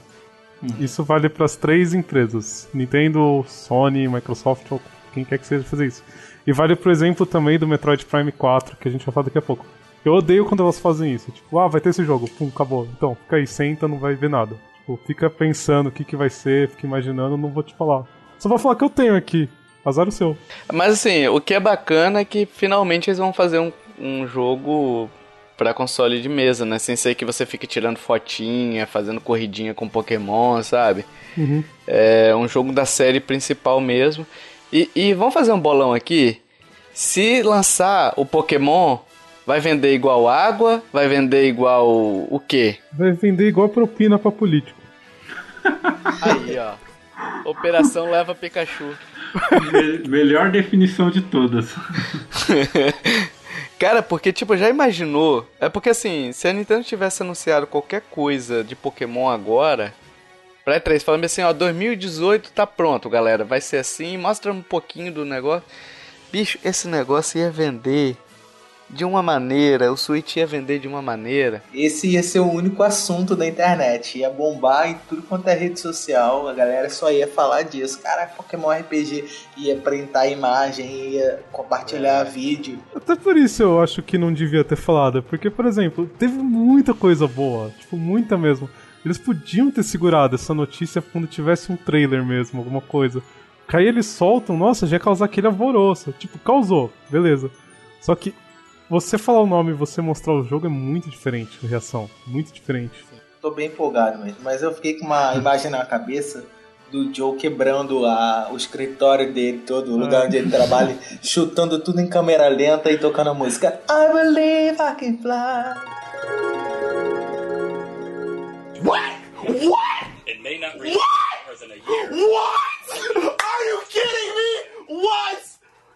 Hum. Isso vale para as três empresas: Nintendo, Sony, Microsoft ou quem quer que seja fazer isso. E vale, por exemplo, também do Metroid Prime 4, que a gente vai falar daqui a pouco. Eu odeio quando elas fazem isso. Tipo, ah, vai ter esse jogo, pum, acabou. Então, fica aí, senta, não vai ver nada. Tipo, fica pensando o que, que vai ser, fica imaginando, não vou te falar. Só vou falar que eu tenho aqui. Azar o seu. Mas assim, o que é bacana é que finalmente eles vão fazer um, um jogo para console de mesa, né? Sem ser que você fique tirando fotinha, fazendo corridinha com Pokémon, sabe? Uhum. É um jogo da série principal mesmo. E, e vamos fazer um bolão aqui. Se lançar o Pokémon, vai vender igual água? Vai vender igual o quê? Vai vender igual propina pra político. Aí, ó. Operação leva Pikachu. Melhor definição de todas. Cara, porque, tipo, já imaginou? É porque, assim, se a Nintendo tivesse anunciado qualquer coisa de Pokémon agora, pra E3, falando assim, ó, 2018 tá pronto, galera, vai ser assim, mostra um pouquinho do negócio. Bicho, esse negócio ia vender de uma maneira, o Switch ia vender de uma maneira. Esse ia ser o único assunto da internet, ia bombar em tudo quanto é rede social, a galera só ia falar disso. Caraca, Pokémon RPG ia printar imagem, ia compartilhar é. vídeo. Até por isso eu acho que não devia ter falado, porque, por exemplo, teve muita coisa boa, tipo, muita mesmo. Eles podiam ter segurado essa notícia quando tivesse um trailer mesmo, alguma coisa. Aí eles soltam, nossa, já ia causar aquele alvoroço. Tipo, causou, beleza. Só que você falar o nome e você mostrar o jogo é muito diferente a reação. Muito diferente. Tô bem empolgado mesmo, mas eu fiquei com uma imagem na cabeça do Joe quebrando a, o escritório dele, todo o lugar onde ele trabalha, chutando tudo em câmera lenta e tocando a música I believe I can fly. What? What? It may not reach what? in a year. What? Are you kidding me? What?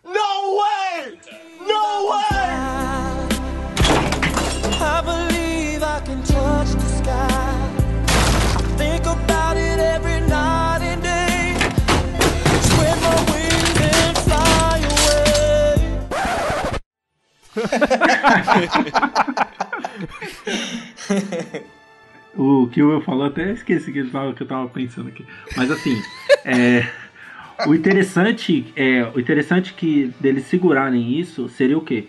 No way! No way! I believe I can touch the sky. Think about it every night and day. Spread my wings and fly away. O que o Will falou, até esqueci que, tava, que eu tava pensando aqui. Mas assim, é, o interessante é o interessante que deles segurarem isso seria o quê?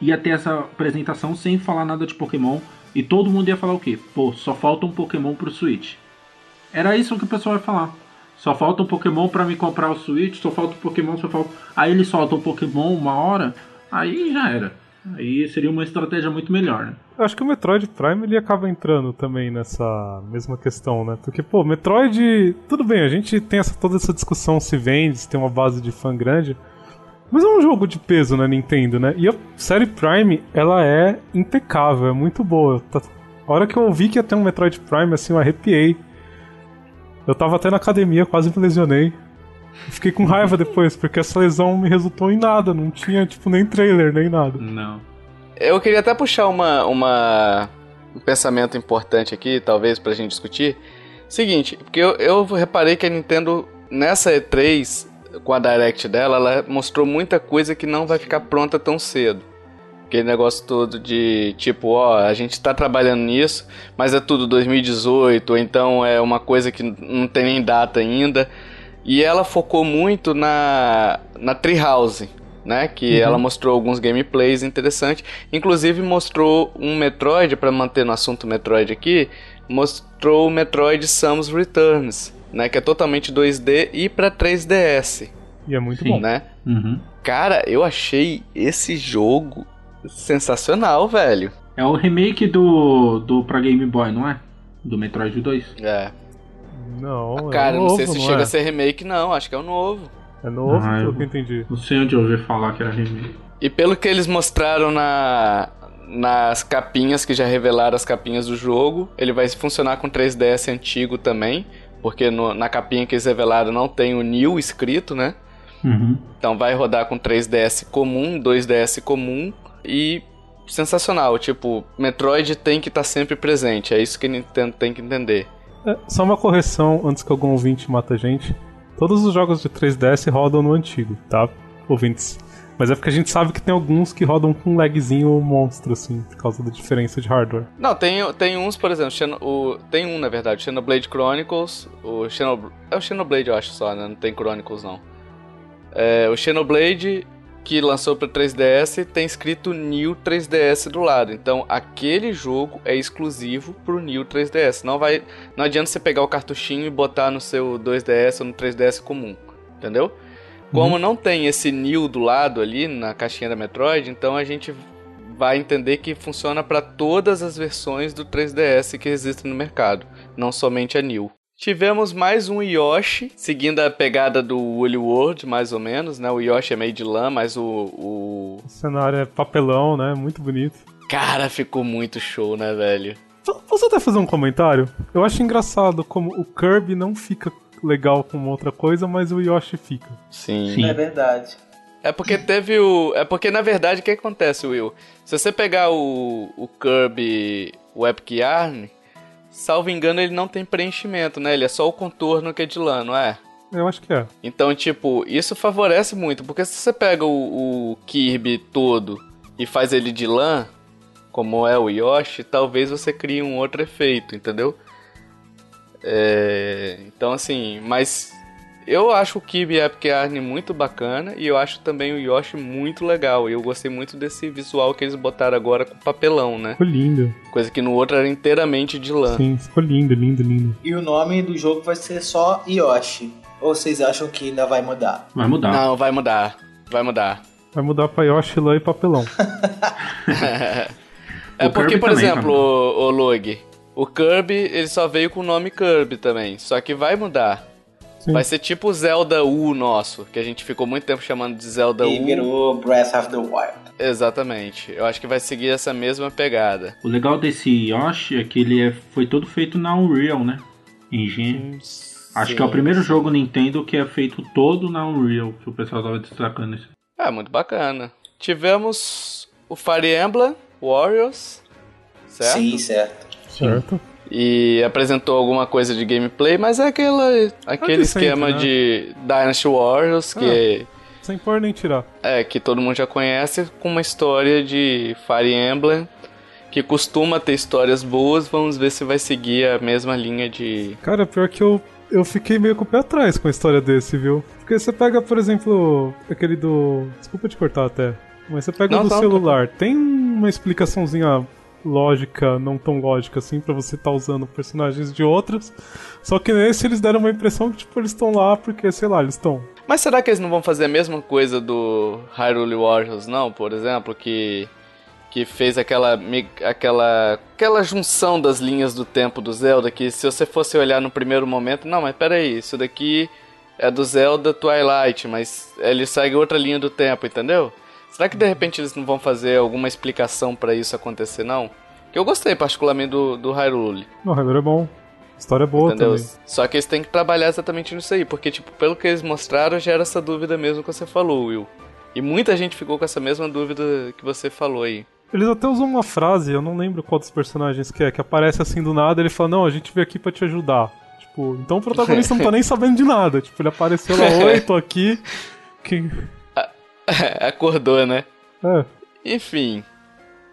Ia ter essa apresentação sem falar nada de Pokémon e todo mundo ia falar o quê? Pô, só falta um Pokémon pro Switch. Era isso que o pessoal ia falar. Só falta um Pokémon para me comprar o Switch, só falta um Pokémon, só falta. Aí eles soltam um Pokémon uma hora, aí já era. Aí seria uma estratégia muito melhor, né? Eu acho que o Metroid Prime ele acaba entrando também nessa mesma questão, né? Porque, pô, Metroid. Tudo bem, a gente tem essa, toda essa discussão se vende, se tem uma base de fã grande. Mas é um jogo de peso na Nintendo, né? E a série Prime, ela é impecável, é muito boa. Tá, a hora que eu ouvi que ia ter um Metroid Prime, assim, eu arrepiei. Eu tava até na academia, quase me lesionei. Fiquei com raiva depois, porque essa lesão me resultou em nada. Não tinha, tipo, nem trailer, nem nada. Não. Eu queria até puxar uma, uma, um pensamento importante aqui, talvez, pra gente discutir. Seguinte, porque eu, eu reparei que a Nintendo, nessa E3, com a Direct dela, ela mostrou muita coisa que não vai ficar pronta tão cedo. Aquele negócio todo de tipo, ó, a gente tá trabalhando nisso, mas é tudo 2018, ou então é uma coisa que não tem nem data ainda. E ela focou muito na, na Treehouse, né? Que uhum. ela mostrou alguns gameplays interessantes. Inclusive mostrou um Metroid, para manter no assunto Metroid aqui, mostrou o Metroid Samus Returns, né? Que é totalmente 2D e para 3DS. E é muito Sim. bom. né? Uhum. Cara, eu achei esse jogo sensacional, velho. É o remake do, do pra Game Boy, não é? Do Metroid 2. É. Não, Cara, é não novo, sei se não chega é? a ser remake, não. Acho que é o novo. É novo, Ah, pelo eu- que eu entendi. Não sei onde eu ouvi falar que era remake. E pelo que eles mostraram na, nas capinhas, que já revelaram as capinhas do jogo, ele vai funcionar com 3DS antigo também. Porque no- na capinha que eles revelaram não tem o New escrito, né? Uhum. Então vai rodar com 3DS comum, 2DS comum e sensacional. Tipo, Metroid tem que estar sempre presente. É isso que a Nintendo tem que entender. É, só uma correção antes que algum ouvinte mata a gente. Todos os jogos de 3DS rodam no antigo, tá? Ouvintes. Mas é porque a gente sabe que tem alguns que rodam com um lagzinho monstro, assim, por causa da diferença de hardware. Não, tem, tem uns, por exemplo, Xeno- o, tem um, na verdade, Xenoblade Chronicles, o Xeno, é o Xenoblade, eu acho só, né? Não tem Chronicles, não. É, o Xenoblade, que lançou para 3DS, tem escrito New 3DS do lado. Então, aquele jogo é exclusivo pro New 3DS. Não, vai, não adianta você pegar o cartuchinho e botar no seu 2DS ou no 3DS comum, entendeu? Como não tem esse New do lado ali na caixinha da Metroid, então a gente vai entender que funciona para todas as versões do 3DS que existem no mercado, não somente a New. Tivemos mais um Yoshi, seguindo a pegada do Woolly World, mais ou menos, né? O Yoshi é meio de lã, mas o, o... O cenário é papelão, né? Muito bonito. Cara, ficou muito show, né, velho? Posso até fazer um comentário? Eu acho engraçado como o Kirby não fica legal com outra coisa, mas o Yoshi fica. Sim. Sim. É verdade. É porque teve o. É porque na verdade o que acontece, Will? Se você pegar o, o Kirby o Epic Yarn, salvo engano, ele não tem preenchimento, né? Ele é só o contorno que é de lã, não é? Eu acho que é. Então, tipo, isso favorece muito, porque se você pega o, o Kirby todo e faz ele de lã, como é o Yoshi, talvez você crie um outro efeito, entendeu? É, então, assim, mas eu acho o Kirby Epic Yarn muito bacana e eu acho também o Yoshi muito legal. E eu gostei muito desse visual que eles botaram agora com papelão, né? Ficou lindo. Coisa que no outro era inteiramente de lã. Sim, ficou lindo, lindo, lindo. E o nome do jogo vai ser só Yoshi. Ou vocês acham que ainda vai mudar? Vai mudar. Não, vai mudar. Vai mudar. Vai mudar pra Yoshi, lã e papelão. É O porque, Kirby por exemplo, o, o Log, o Kirby, ele só veio com o nome Kirby também. Só que vai mudar. Sim. Vai ser tipo o Zelda U nosso, que a gente ficou muito tempo chamando de Zelda E U. virou Breath of the Wild. Exatamente. Eu acho que vai seguir essa mesma pegada. O legal desse Yoshi é que ele é, foi todo feito na Unreal, né? Engine. Acho que é o primeiro jogo Nintendo que é feito todo na Unreal, que o pessoal tava destacando isso. É, muito bacana. Tivemos o Fire Emblem Warriors, certo? Sim, certo. Certo? E apresentou alguma coisa de gameplay, mas é aquela, aquele esquema né? de Dynasty Warriors que... Sem pôr nem tirar. É, que todo mundo já conhece, com uma história de Fire Emblem, que costuma ter histórias boas. Vamos ver se vai seguir a mesma linha de. Cara, pior que eu, eu fiquei meio com o pé atrás com a história desse, viu? Porque você pega, por exemplo, aquele do. Desculpa te cortar até. Mas você pega Não, o do tá, celular. Tem uma explicaçãozinha lógica, não tão lógica assim, pra você estar usando personagens de outras. Só que nesse eles deram uma impressão que, tipo, eles estão lá porque, sei lá, eles estão. Mas será que eles não vão fazer a mesma coisa do Hyrule Warriors, não? Por exemplo, que. Que fez aquela, aquela aquela junção das linhas do tempo do Zelda, que se você fosse olhar no primeiro momento, não, mas peraí, isso daqui é do Zelda Twilight, mas ele segue outra linha do tempo, entendeu? Será que de repente eles não vão fazer alguma explicação pra isso acontecer, não? Que eu gostei particularmente do, do Hyrule. Não, Hyrule é bom. História boa Entendeu? também. Só que eles têm que trabalhar exatamente nisso aí, porque, tipo, pelo que eles mostraram, gera essa dúvida mesmo que você falou, Will. E muita gente ficou com essa mesma dúvida que você falou aí. Eles até usam uma frase, eu não lembro qual dos personagens que é, que aparece assim do nada, ele fala, não, a gente veio aqui pra te ajudar. Tipo, então o protagonista não tá nem sabendo de nada. Tipo, ele apareceu lá, oi, tô aqui. Que... Acordou, né? É, Enfim.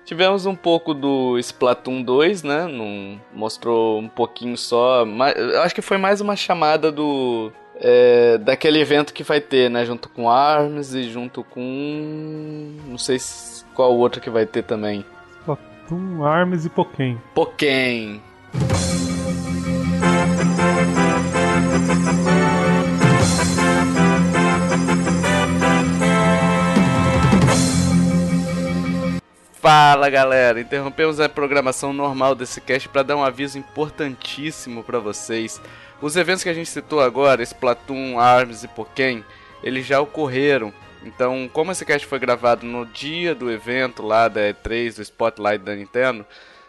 Tivemos um pouco do Splatoon 2, né? Num, mostrou um pouquinho só. Mas, eu acho que foi mais uma chamada do. é, daquele evento que vai ter, né? Junto com ARMS e junto com. Não sei se- qual outro que vai ter também. Splatoon, Arms e Pokémon. Pokémon. Fala galera, interrompemos a programação normal desse cast para dar um aviso importantíssimo para vocês. Os eventos que a gente citou agora, Splatoon, ARMS e Pokémon, eles já ocorreram. Então, como esse cast foi gravado no dia do evento lá da E3, do Spotlight da Nintendo,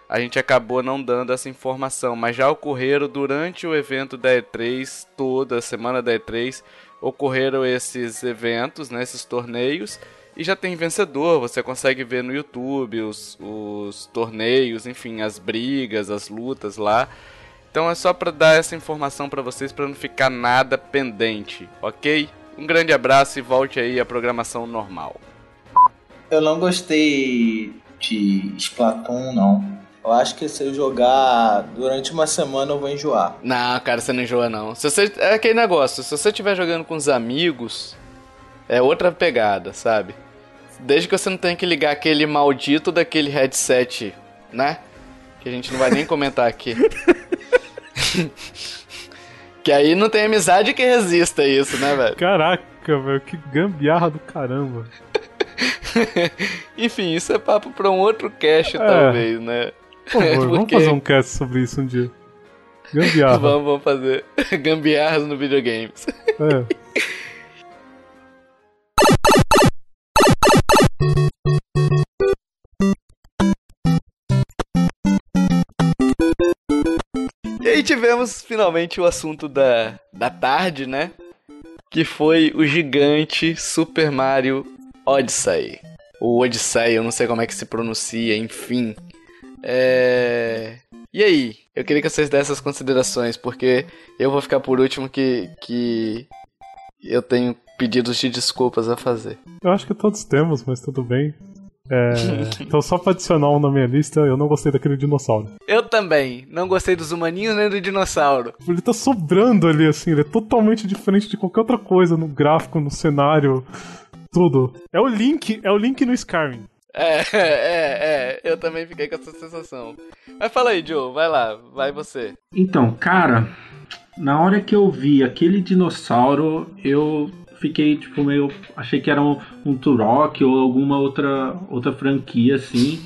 a gente acabou não dando essa informação, mas já ocorreram durante o evento da E3, toda a semana da E3, ocorreram esses eventos, né, esses torneios, e já tem vencedor, você consegue ver no YouTube os, os torneios, enfim, as brigas, as lutas lá. Então é só para dar essa informação para vocês para não ficar nada pendente, ok? Um grande abraço e volte aí à programação normal. Eu não gostei de Splatoon, não. Eu acho que se eu jogar durante uma semana eu vou enjoar. Não, cara, você não enjoa não. Se você é aquele negócio, se você estiver jogando com os amigos, é outra pegada, sabe? Desde que você não tenha que ligar aquele maldito daquele headset, né? Que a gente não vai nem comentar aqui. que aí não tem amizade que resista a isso, né, velho? Caraca, velho, que gambiarra do caramba. Enfim, isso é papo pra um outro cast, É. talvez, né? Por favor, vamos Porque- fazer um cast sobre isso um dia. Gambiarra. Vamos, vamos fazer gambiarras no videogames. É. tivemos finalmente o assunto da, da tarde, né? Que foi o gigante Super Mario Odyssey. O Odyssey, eu não sei como é que se pronuncia, enfim. É... E aí? Eu queria que vocês dessem as considerações, porque eu vou ficar por último que, que eu tenho pedidos de desculpas a fazer. Eu acho que todos temos, mas tudo bem. É, então, só pra adicionar um na minha lista, eu não gostei daquele dinossauro. Eu também. Não gostei dos humaninhos nem do dinossauro. Ele tá sobrando ali, assim, ele é totalmente diferente de qualquer outra coisa no gráfico, no cenário, tudo. É o Link, é o Link no Skyrim. É, é, é. Eu também fiquei com essa sensação. Mas fala aí, Joe. Vai lá. Vai você. Então, cara, na hora que eu vi aquele dinossauro, eu fiquei tipo meio. Achei que era um, um Turok ou alguma outra, outra franquia assim.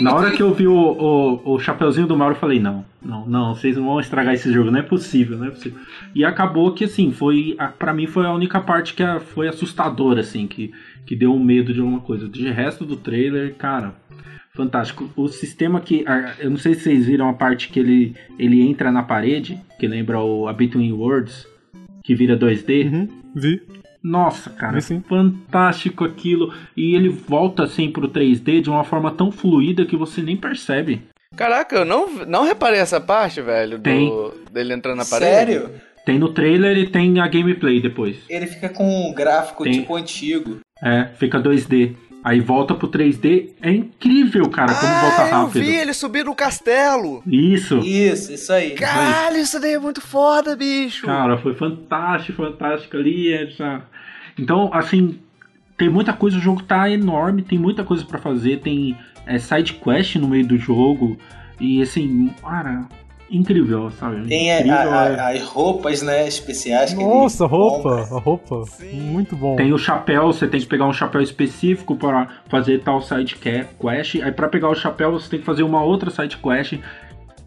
na hora que eu vi o, o, o Chapeuzinho do Mario, eu falei: não, não, não, vocês não vão estragar esse jogo, não é possível, não é possível. E acabou que assim, foi. a- Pra mim foi a única parte que a- foi assustadora, assim, que, que deu um medo de alguma coisa. De resto do trailer, cara. Fantástico. O sistema que. Eu não sei se vocês viram a parte que ele, ele entra na parede, que lembra o A Between Worlds, que vira 2D. Uhum, vi. Nossa, cara, sim. fantástico aquilo. E ele volta assim pro 3D de uma forma tão fluida que você nem percebe. Caraca, eu não, não reparei essa parte, velho, do, Tem. dele entrando na parede. Sério? Tem no trailer e tem a gameplay depois. Ele fica com um gráfico Tem. tipo antigo. É, fica 2D. Aí volta pro 3D. É incrível, cara, como volta Ah, eu rápido. vi ele subir no castelo. Isso. Isso, isso aí. Caralho, isso daí é muito foda, bicho. Cara, foi fantástico, fantástico ali. é, já- Então, assim, tem muita coisa, o jogo tá enorme, tem muita coisa pra fazer, tem é, side quest no meio do jogo. E assim, cara, incrível, sabe? Tem a- incrível, a- é. a- as roupas, né, especiais que Nossa, roupa, compra. a roupa. Sim. Muito bom. Tem o chapéu, você tem que pegar um chapéu específico para fazer tal side que- quest. Aí pra pegar o chapéu você tem que fazer uma outra side quest.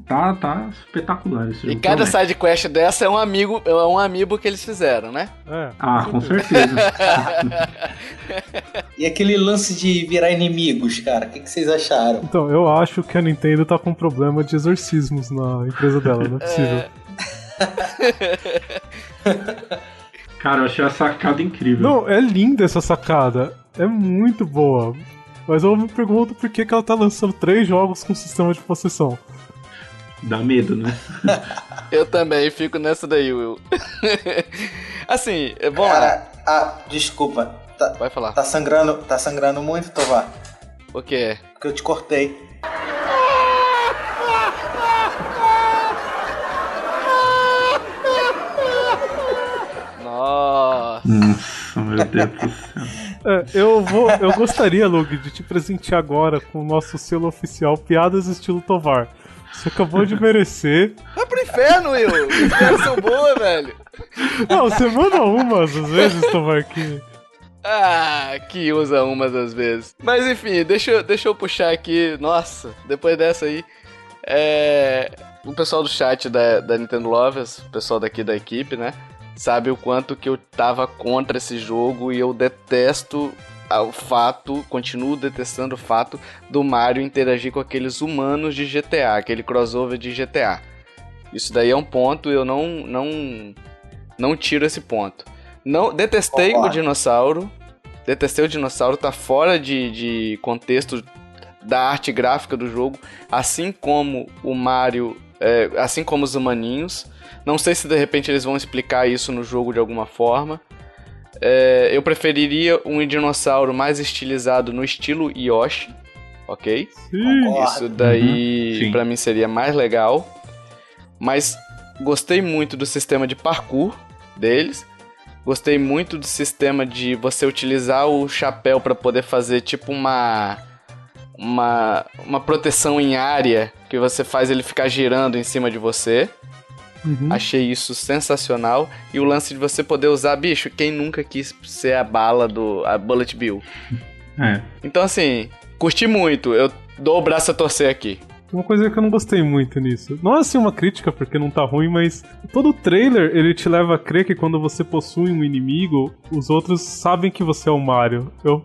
Tá, tá espetacular esse E cada promete. side quest dessa é um amigo, é um amiibo que eles fizeram, né? É. Ah, com certeza. E aquele lance de virar inimigos, cara, o que, que vocês acharam? Então, eu acho que a Nintendo tá com problema de exorcismos na empresa dela, não é possível. Cara, eu achei a sacada incrível. Não, é linda essa sacada. É muito boa. Mas eu me pergunto por que, que ela tá lançando três jogos com sistema de possessão. Dá medo, né? Eu também fico nessa daí, Will. assim, é bom lá. Cara, ah, desculpa. Tá, Vai falar. tá sangrando, tá sangrando muito, Tovar? O que é? Porque eu te cortei. Nossa. Nossa, meu Deus do céu. É, eu vou. Eu gostaria, Lug, de te presentear agora com o nosso selo oficial Piadas Estilo Tovar. Você acabou de merecer. Vai pro inferno, Will. Os caras são boa, velho. Não, você manda umas às vezes, Tovar, que. Ah, que usa umas às vezes. Mas enfim, deixa, eu- deixa eu puxar aqui. Nossa, depois dessa aí. É. O pessoal do chat da, da Nintendo Lovers, o pessoal daqui da equipe, né? Sabe o quanto que eu tava contra esse jogo e eu detesto o fato, continuo detestando o fato do Mario interagir com aqueles humanos de GTA, aquele crossover de GTA. Isso daí é um ponto, eu não não não tiro esse ponto. Não detestei Concordo. o dinossauro. Detestei o dinossauro, tá fora de, de contexto da arte gráfica do jogo, assim como o Mario, é, assim como os humaninhos. Não sei se de repente eles vão explicar isso no jogo de alguma forma. É, eu preferiria um dinossauro mais estilizado no estilo Yoshi, ok? Sim. Isso daí Uhum, pra mim seria mais legal. Mas gostei muito do sistema de parkour deles. Gostei muito do sistema de você utilizar o chapéu pra poder fazer tipo uma uma uma proteção em área que você faz ele ficar girando em cima de você. Uhum. Achei isso sensacional e o lance de você poder usar, bicho, quem nunca quis ser a bala do a Bullet Bill. É. Então assim, curti muito. Eu dou o braço a torcer aqui. Uma coisa que eu não gostei muito nisso. Não é assim uma crítica, porque não tá ruim, mas todo trailer ele te leva a crer que quando você possui um inimigo, os outros sabem que você é o Mario. Eu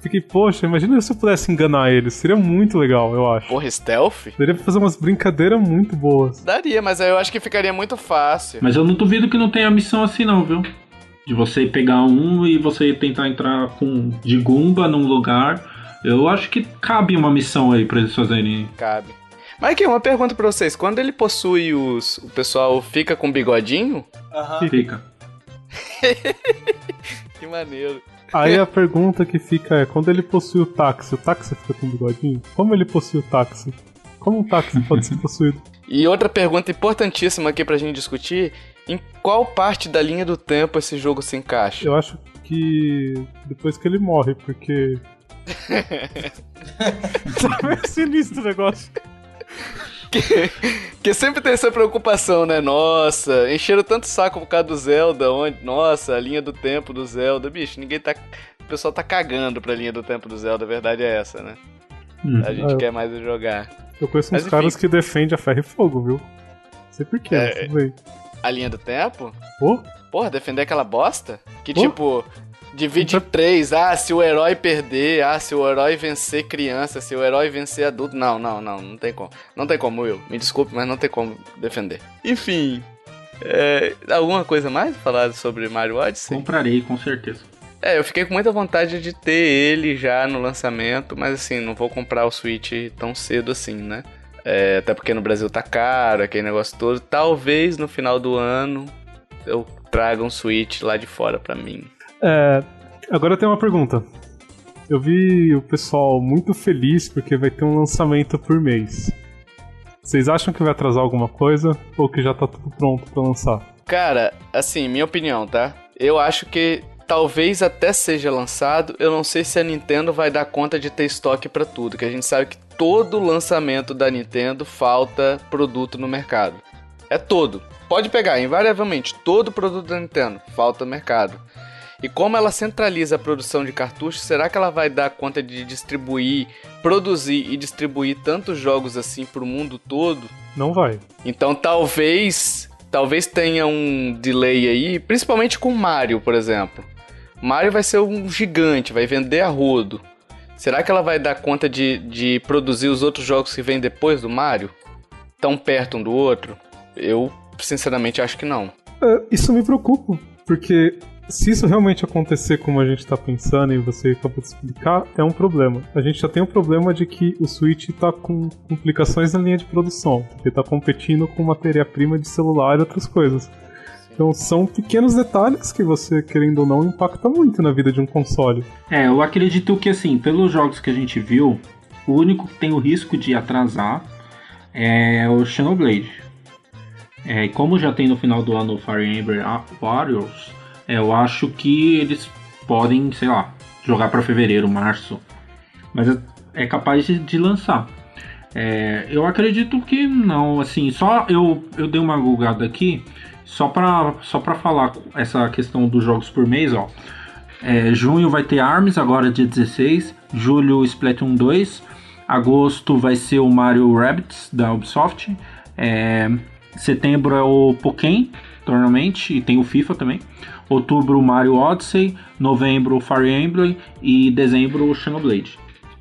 fiquei, poxa, imagina se eu pudesse enganar eles. Seria muito legal, eu acho. Porra, stealth? Daria pra fazer umas brincadeiras muito boas. Daria, mas aí eu acho que ficaria muito fácil. Mas eu não duvido que não tenha missão assim não, viu? De você pegar um e você tentar entrar com de Goomba num lugar. Eu acho que cabe uma missão aí pra eles fazerem. Cabe. Mas aqui, uma pergunta pra vocês. Quando ele possui os. O pessoal fica com bigodinho? Aham. Fica. Que maneiro. Aí a pergunta que fica é: quando ele possui o táxi, o táxi fica com bigodinho? Como ele possui o táxi? Como um táxi pode ser possuído? E outra pergunta importantíssima aqui pra gente discutir: em qual parte da linha do tempo esse jogo se encaixa? Eu acho que depois que ele morre, porque. tá meio sinistro o negócio. Porque sempre tem essa preocupação, né? Nossa, encheram tanto saco por causa do Zelda, onde. Nossa, a linha do tempo do Zelda. Bicho, ninguém tá. O pessoal tá cagando pra linha do tempo do Zelda, a verdade é essa, né? Hum. A gente eu- quer mais é jogar. Eu conheço uns Mas, caras enfim. que defendem a ferro e fogo, viu? Não sei porquê, É. A linha do tempo? Pô, Porra, defender aquela bosta? Que Pô. tipo, divide em três. Ah, se o herói perder, ah, se o herói vencer criança, se o herói vencer adulto. Não, não, não, não tem como. Não tem como, Will. Me desculpe, mas não tem como defender. Enfim. é, alguma coisa mais falar sobre Mario Odyssey? Comprarei, com certeza. É, eu fiquei com muita vontade de ter ele já no lançamento, mas assim, não vou comprar o Switch tão cedo assim, né? É, até porque no Brasil tá caro, aquele negócio todo. Talvez no final do ano eu traga um Switch lá de fora pra mim. É, agora eu tenho uma pergunta. Eu vi o pessoal muito feliz porque vai ter um lançamento por mês. Vocês acham que vai atrasar alguma coisa ou que já tá tudo pronto pra lançar? Cara, assim, minha opinião, tá? Eu acho que talvez até seja lançado. Eu não sei se a Nintendo vai dar conta de ter estoque pra tudo, que a gente sabe que todo lançamento da Nintendo falta produto no mercado. É todo. Pode pegar, invariavelmente, todo produto da Nintendo falta mercado. E como ela centraliza a produção de cartuchos, será que ela vai dar conta de distribuir, produzir e distribuir tantos jogos assim pro mundo todo? Não vai. Então talvez, talvez tenha um delay aí, principalmente com Mario, por exemplo. Mario vai ser um gigante, vai vender a rodo. Será que ela vai dar conta de, de produzir os outros jogos que vêm depois do Mario? Tão perto um do outro? Eu, sinceramente, acho que não. É, isso me preocupa, porque se isso realmente acontecer como a gente tá pensando e você acabou de explicar, é um problema. A gente já tem o problema de que o Switch tá com complicações na linha de produção, porque tá competindo com matéria-prima de celular e outras coisas. Então são pequenos detalhes que você, querendo ou não, impacta muito na vida de um console. É, eu acredito que assim, pelos jogos que a gente viu, o único que tem o risco de atrasar é o Xenoblade. É, como já tem no final do ano o Fire Emblem Warriors, eu acho que eles podem, sei lá, jogar para fevereiro, março. Mas é, é capaz de, de lançar. É, eu acredito que não, assim, só eu, eu dei uma gulgada aqui, só pra, só falar essa questão dos jogos por mês, ó. É, junho vai ter ARMS, agora dia 16. Julho, Splatoon 2. Agosto vai ser o Mario Rabbids, da Ubisoft. É, setembro é o Pokémon Tournament e tem o FIFA também. Outubro, o Mario Odyssey. Novembro, o Fire Emblem. E dezembro, o Xenoblade.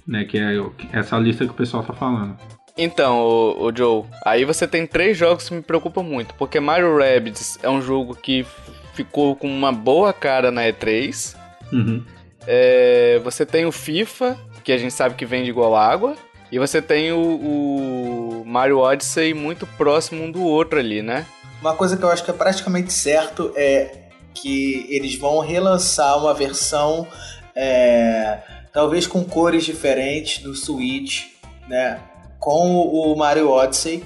Né, que é essa lista que o pessoal tá falando. Então, o, o Joe, aí você tem três jogos que me preocupam muito, porque Mario Rabbids é um jogo que ficou com uma boa cara na E3. Uhum. É, você tem o FIFA, que a gente sabe que vende igual água. E você tem o, o, Mario Odyssey muito próximo um do outro ali, né? Uma coisa que eu acho que é praticamente certo é que eles vão relançar uma versão, é, talvez com cores diferentes do Switch, né? Com o Mario Odyssey.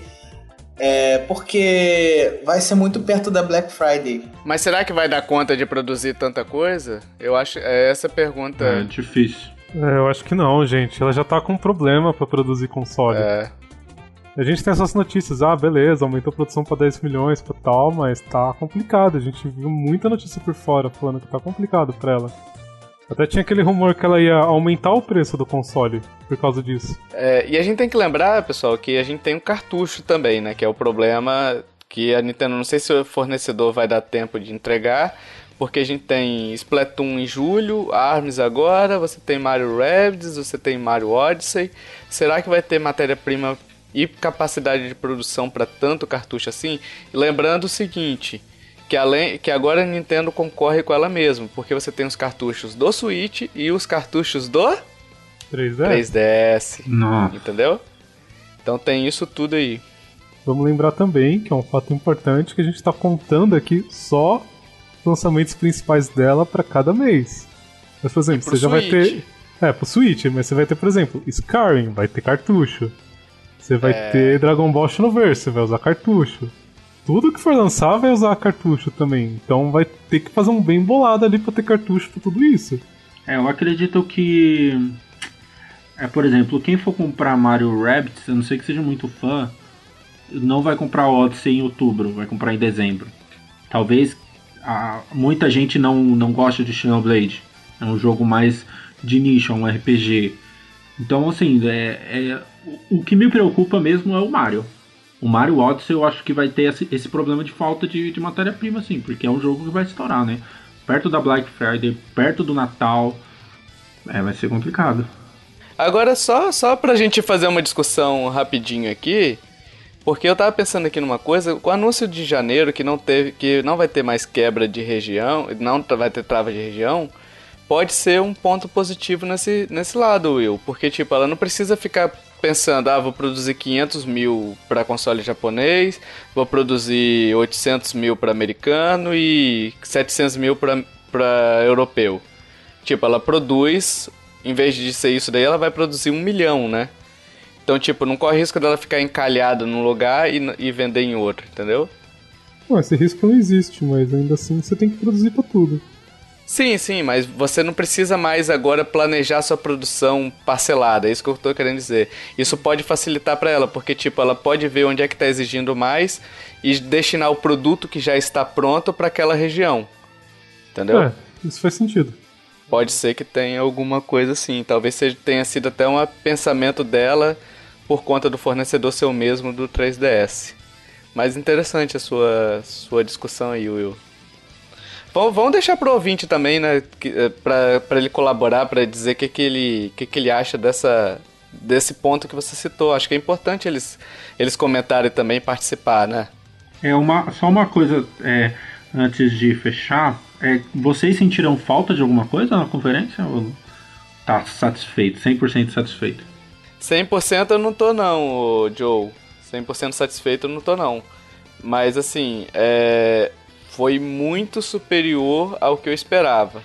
É, porque vai ser muito perto da Black Friday. Mas será que vai dar conta de produzir tanta coisa? Eu acho é essa a pergunta. É difícil. É, eu acho que não, gente. Ela já tá com um problema para produzir console. É. A gente tem essas notícias, ah, beleza, aumentou a produção para 10 milhões para tal, mas tá complicado. A gente viu muita notícia por fora falando que tá complicado para ela. Até tinha aquele rumor que ela ia aumentar o preço do console por causa disso. É, e a gente tem que lembrar, pessoal, que a gente tem um cartucho também, né? Que é o problema que a Nintendo, não sei se o fornecedor vai dar tempo de entregar, porque a gente tem Splatoon em julho, ARMS agora, você tem Mario Rabbids, você tem Mario Odyssey. Será que vai ter matéria-prima e capacidade de produção para tanto cartucho assim? E lembrando o seguinte, que além que agora a Nintendo concorre com ela mesma, porque você tem os cartuchos do Switch e os cartuchos do 3DS. 3DS. Nossa. Entendeu? Então tem isso tudo aí. Vamos lembrar também que é um fato importante que a gente está contando aqui só lançamentos principais dela para cada mês. Mas, por exemplo, você já vai ter. É, pro Switch, mas você vai ter, por exemplo, Skyrim, vai ter cartucho. Você vai É. ter Dragon Ball Xenoverse, vai usar cartucho. Tudo que for lançar vai usar cartucho também. Então vai ter que fazer um bem bolado ali pra ter cartucho pra tudo isso. É, eu acredito que. É, por exemplo, quem for comprar Mario Rabbids, a não sei que seja muito fã, não vai comprar Odyssey em outubro, vai comprar em dezembro. Talvez a- muita gente não, não goste de Xenoblade. É um jogo mais de nicho, é um RPG. Então, assim, é, é- o, que me preocupa mesmo é o Mario. O Mario Odyssey eu acho que vai ter esse, esse problema de falta de, de matéria-prima, assim, porque é um jogo que vai estourar, né? Perto da Black Friday, perto do Natal. É, vai ser complicado. Agora, só, só pra gente fazer uma discussão rapidinho aqui, porque eu tava pensando aqui numa coisa, com o anúncio de janeiro que não teve, que não vai ter mais quebra de região, não vai ter trava de região, pode ser um ponto positivo nesse, nesse lado, Will. Porque, tipo, ela não precisa ficar pensando, ah, vou produzir 500 mil para console japonês, vou produzir 800 mil para americano e 700 mil para europeu. Tipo, ela produz, em vez de ser isso daí, ela vai produzir um milhão, né? Então, tipo, não corre risco dela ficar encalhada num lugar e, e vender em outro, entendeu? Bom, esse risco não existe, mas ainda assim você tem que produzir pra tudo. Sim, sim, mas você não precisa mais agora planejar sua produção parcelada, é isso que eu tô querendo dizer. Isso pode facilitar para ela, porque tipo, ela pode ver onde é que tá exigindo mais e destinar o produto que já está pronto para aquela região. Entendeu? É, isso faz sentido. Pode ser que tenha alguma coisa assim. Talvez seja, tenha sido até um pensamento dela por conta do fornecedor ser o mesmo do 3DS. Mas interessante a sua, sua discussão aí, Will. Vamos, deixar pro ouvinte também, né? eh, pra ele colaborar, pra dizer o que, que, ele, que, que ele acha dessa, desse ponto que você citou. Acho que é importante eles, eles comentarem também e participar, né? É uma, só uma coisa é, antes de fechar. É, vocês sentiram falta de alguma coisa na conferência? Ou tá satisfeito, 100% satisfeito? 100% eu não tô não, Joe. 100% satisfeito eu não tô não. Mas assim, é... foi muito superior ao que eu esperava.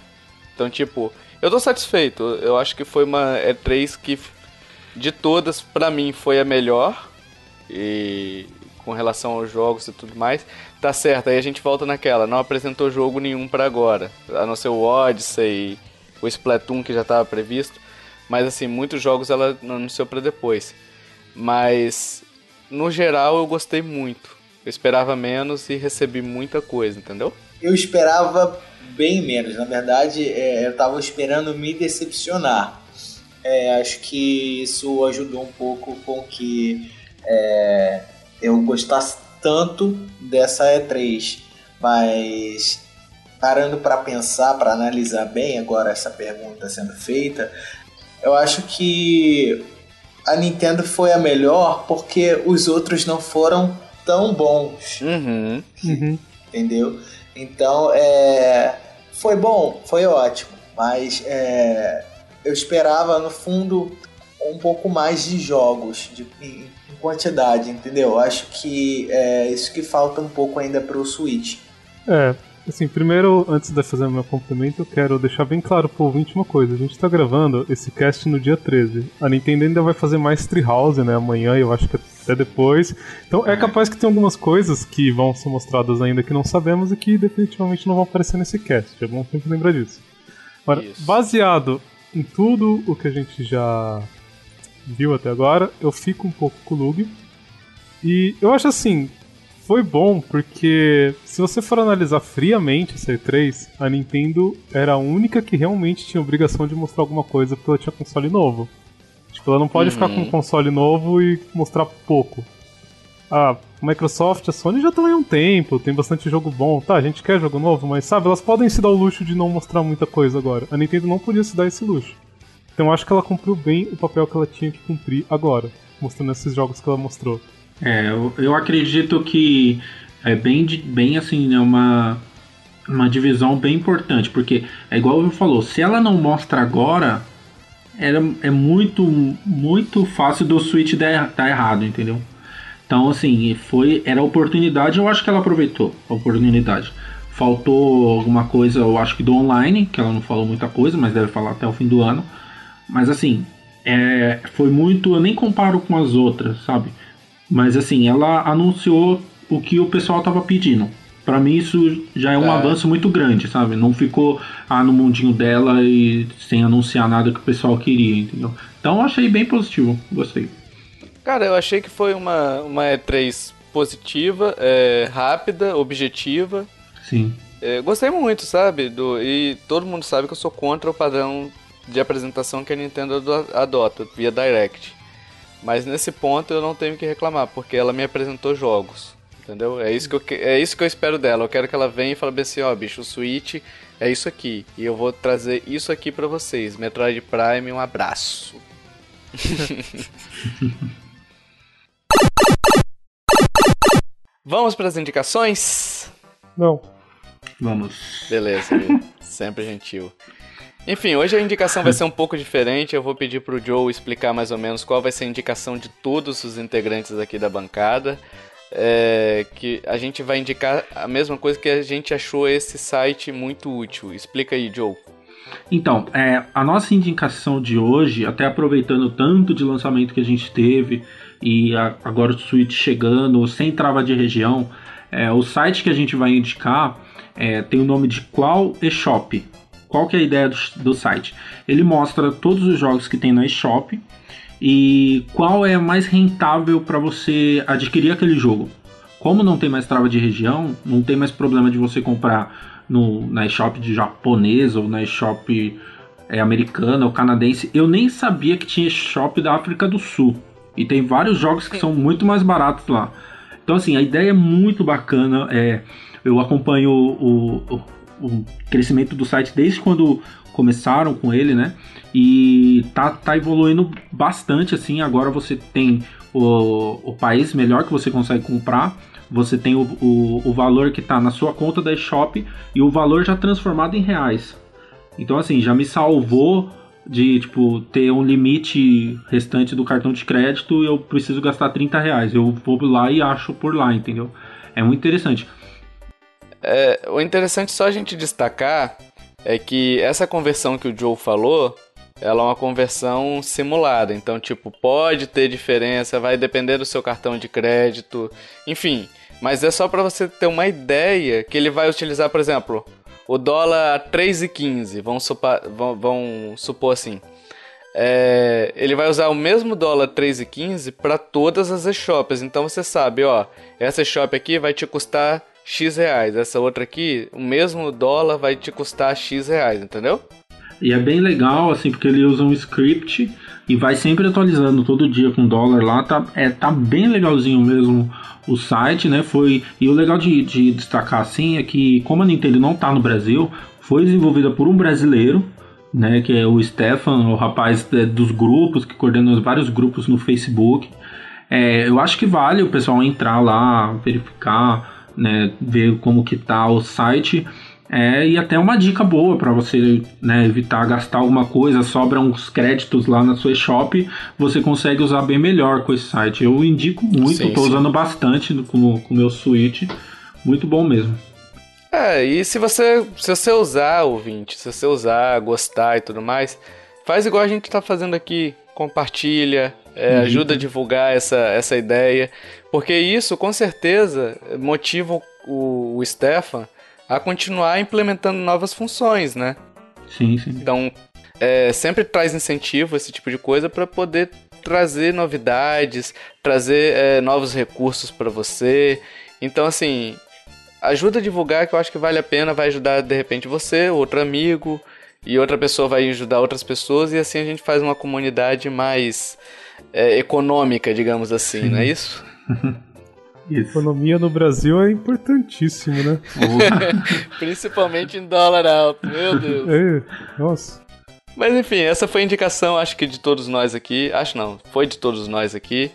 Então, tipo, eu tô satisfeito. Eu acho que foi uma E3 que de todas pra mim foi a melhor. E com relação aos jogos e tudo mais, tá certo. Aí a gente volta naquela, não apresentou jogo nenhum pra agora, a não ser o Odyssey, o Splatoon que já tava previsto. Mas assim, muitos jogos ela anunciou pra depois. Mas no geral eu gostei muito. Eu esperava menos e recebi muita coisa, entendeu? Eu esperava bem menos. Na verdade, é, eu estava esperando me decepcionar. É, acho que isso ajudou um pouco com que é, eu gostasse tanto dessa E3. Mas parando para pensar, para analisar bem agora essa pergunta sendo feita, eu acho que a Nintendo foi a melhor porque os outros não foram tão bons. Uhum. Uhum. Entendeu? Então, é, foi bom, foi ótimo, mas é, eu esperava no fundo um pouco mais de jogos de, em, em quantidade, entendeu? Acho que é isso que falta um pouco ainda pro Switch. É, assim, primeiro, antes de fazer o meu complemento, eu quero deixar bem claro pro ouvinte uma coisa. A gente tá gravando esse cast no dia 13. A Nintendo ainda vai fazer mais Treehouse, né, amanhã, e eu acho que até depois. Então é capaz que tem algumas coisas que vão ser mostradas ainda que não sabemos e que definitivamente não vão aparecer nesse cast. É bom sempre lembrar disso. Agora, Isso. baseado em tudo o que a gente já viu até agora, eu fico um pouco com o Lug. E eu acho assim, foi bom porque se você for analisar friamente essa E3, a Nintendo era a única que realmente tinha obrigação de mostrar alguma coisa porque ela tinha console novo. Tipo, ela não pode ficar com um console novo e mostrar pouco. A Microsoft, a Sony já estão aí há um tempo, tem bastante jogo bom. Tá, a gente quer jogo novo, mas sabe, elas podem se dar o luxo de não mostrar muita coisa agora. A Nintendo não podia se dar esse luxo. Então eu acho que ela cumpriu bem o papel que ela tinha que cumprir agora, mostrando esses jogos que ela mostrou. É, eu, eu acredito que é bem, de- bem assim, né, uma, uma divisão bem importante, porque é igual eu falou, se ela não mostra agora, era, é muito, muito fácil do Switch dar, dar errado, entendeu? Então, assim, foi, era oportunidade, eu acho que ela aproveitou a oportunidade. Faltou alguma coisa, eu acho que do online, que ela não falou muita coisa, mas deve falar até o fim do ano. Mas assim, é, foi muito. Eu nem comparo com as outras, sabe? Mas assim, ela anunciou o que o pessoal tava pedindo. Pra mim isso já é um É. avanço muito grande, sabe? Não ficou ah, no mundinho dela e sem anunciar nada que o pessoal queria, entendeu? Então eu achei bem positivo, gostei. Cara, eu achei que foi uma, uma E3 positiva, é, rápida, objetiva. Sim. É, gostei muito, sabe? Do, e todo mundo sabe que eu sou contra o padrão de apresentação que a Nintendo ado- adota via Direct. Mas nesse ponto eu não tenho que reclamar, porque ela me apresentou jogos. Entendeu? É isso que eu, é isso que eu espero dela. Eu quero que ela venha e fale bem assim, ó, bicho, o Switch é isso aqui. E eu vou trazer isso aqui pra vocês. Metroid Prime, um abraço. Vamos pras indicações? Não. Vamos. Beleza, sempre gentil. Enfim, hoje a indicação vai ser um pouco diferente. Eu vou pedir pro Joe explicar mais ou menos qual vai ser a indicação de todos os integrantes aqui da bancada. É, que a gente vai indicar a mesma coisa que a gente achou esse site muito útil. Explica aí, Joe. Então, é, a nossa indicação de hoje, até aproveitando tanto de lançamento que a gente teve e a- agora o Switch chegando, sem trava de região, é, o site que a gente vai indicar é, tem o nome de Qual eShop. Qual que é a ideia do, do site? Ele mostra todos os jogos que tem na eShop e qual é mais rentável para você adquirir aquele jogo. Como não tem mais trava de região, não tem mais problema de você comprar no, na eShop de japonês ou na eShop é, americana ou canadense. Eu nem sabia que tinha eShop da África do Sul. E tem vários jogos que são muito mais baratos lá. Então, assim, a ideia é muito bacana. É, eu acompanho o, o, o crescimento do site desde quando começaram com ele, né? E tá, tá evoluindo bastante, assim. Agora você tem o, o país melhor que você consegue comprar. Você tem o, o, o valor que tá na sua conta da eShop e o valor já transformado em reais. Então, assim, já me salvou de, tipo, ter um limite restante do cartão de crédito e eu preciso gastar 30 reais. Eu vou lá e acho por lá, entendeu? É muito interessante. É, o interessante só a gente destacar é que essa conversão que o Joe falou, ela é uma conversão simulada. Então, tipo, pode ter diferença, vai depender do seu cartão de crédito, enfim. Mas é só para você ter uma ideia que ele vai utilizar, por exemplo, o dólar a 3,15, vamos, vão, vão supor assim. É, ele vai usar o mesmo dólar 3,15 para todas as eShops. Então você sabe, ó, essa eShop aqui vai te custar X reais. Essa outra aqui, o mesmo dólar vai te custar X reais, entendeu? E é bem legal, assim, porque ele usa um script e vai sempre atualizando todo dia com dólar lá. Tá, é, tá bem legalzinho mesmo o site, né? Foi, e o legal de, de destacar, assim, é que como a Nintendo não tá no Brasil, foi desenvolvida por um brasileiro, né? Que é o Stefan, o rapaz é, dos grupos, que coordena vários grupos no Facebook. É, eu acho que vale o pessoal entrar lá, verificar, né, ver como que tá o site. É, e até uma dica boa para você né, evitar gastar alguma coisa, sobra uns créditos lá na sua shop, você consegue usar bem melhor com esse site. Eu indico muito, Sim, tô sim. usando bastante com o meu Switch, muito bom mesmo. É, e se você, se você usar, ouvinte, se você usar, gostar e tudo mais, faz igual a gente tá fazendo aqui, compartilha, é, ajuda a divulgar essa, essa ideia, porque isso com certeza motiva o, o Stefan a continuar implementando novas funções, né? Sim, sim. Então, é, sempre traz incentivo esse tipo de coisa para poder trazer novidades, trazer é, novos recursos para você. Então, assim, ajuda a divulgar que eu acho que vale a pena, vai ajudar de repente você, outro amigo, e outra pessoa vai ajudar outras pessoas, e assim a gente faz uma comunidade mais é, econômica, digamos assim, não é isso? Isso. Economia no Brasil é importantíssimo, né? Principalmente em dólar alto, meu Deus. É, nossa. Mas enfim, essa foi a indicação, acho que de todos nós aqui. Acho não, foi de todos nós aqui.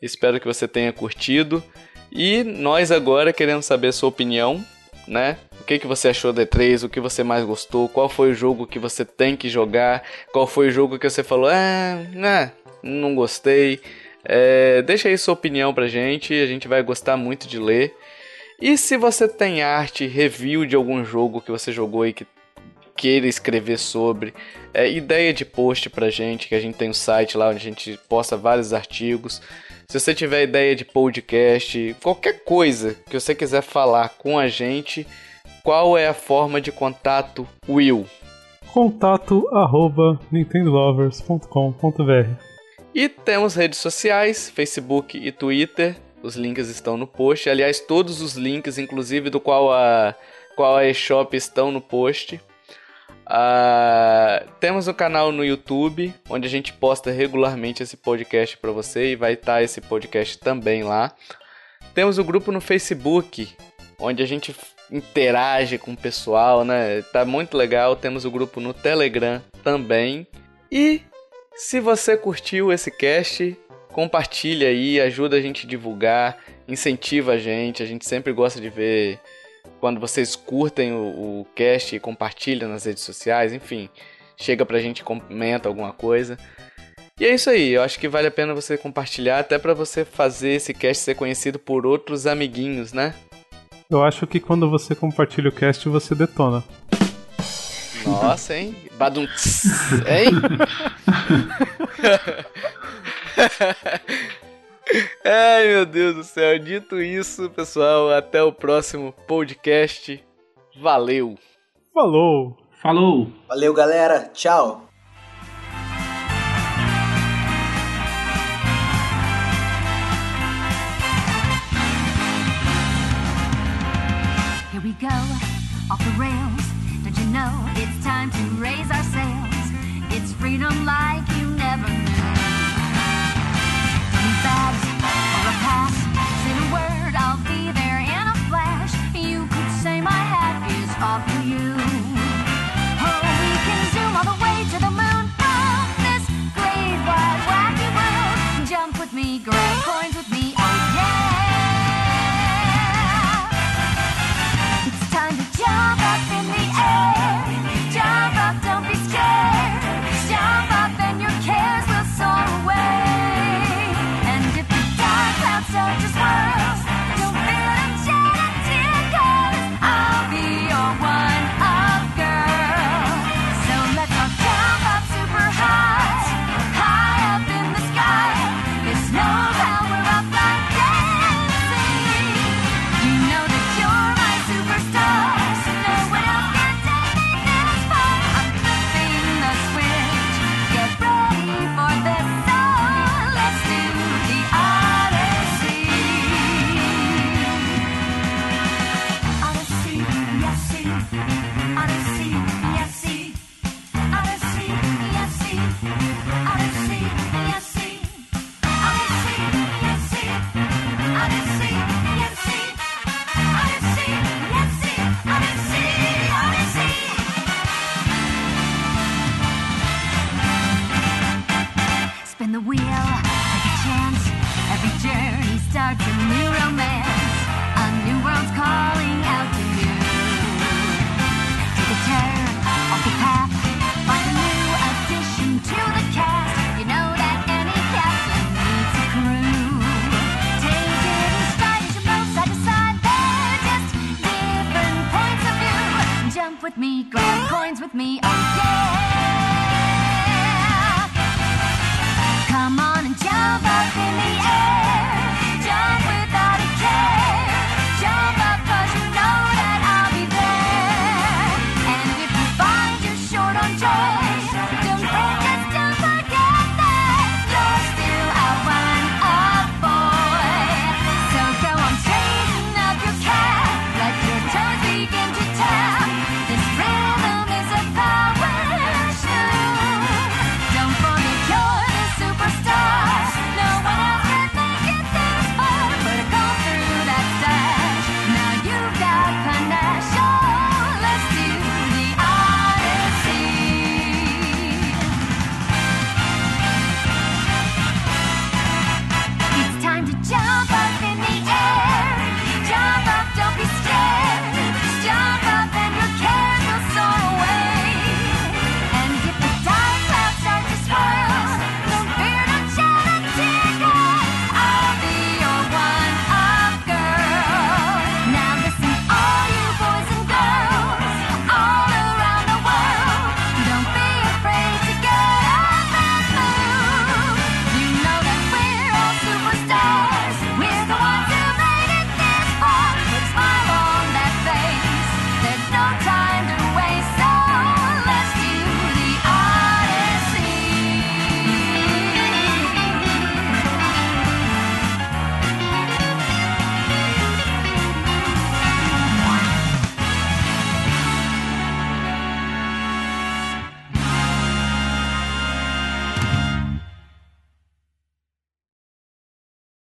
Espero que você tenha curtido. E nós agora queremos saber a sua opinião, né? O que, que você achou da E3, o que você mais gostou, qual foi o jogo que você tem que jogar, qual foi o jogo que você falou, ah, né, não gostei. É, deixa aí sua opinião pra gente, a gente vai gostar muito de ler. E se você tem arte, review de algum jogo que você jogou e que queira escrever sobre, é, ideia de post pra gente, que a gente tem um site lá onde a gente posta vários artigos. Se você tiver ideia de podcast, qualquer coisa que você quiser falar com a gente, qual é a forma de contato, Will? Contato arroba nintendolovers.com.br E temos redes sociais, Facebook e Twitter. Os links estão no post. Aliás, todos os links, inclusive do qual a qual a eShop estão no post. Ah, temos um canal no YouTube, onde a gente posta regularmente esse podcast para você e vai estar esse podcast também lá. Temos o grupo no Facebook, onde a gente interage com o pessoal, né? Tá muito legal. Temos o grupo no Telegram também. E se você curtiu esse cast, compartilha aí, ajuda a gente a divulgar, incentiva a gente. A gente sempre gosta de ver quando vocês curtem o, o cast e compartilham nas redes sociais, enfim, chega pra gente comenta alguma coisa. E é isso aí, eu acho que vale a pena você compartilhar, até pra você fazer esse cast ser conhecido por outros amiguinhos, né? Eu acho que quando você compartilha o cast, você detona. Nossa, hein? Badum, hein? Ai, meu Deus do céu. Dito isso, pessoal, até o próximo podcast. Valeu! Falou! Falou! Valeu, galera. Tchau. with me, grab coins with me, oh yeah. Come on and jump up in the air.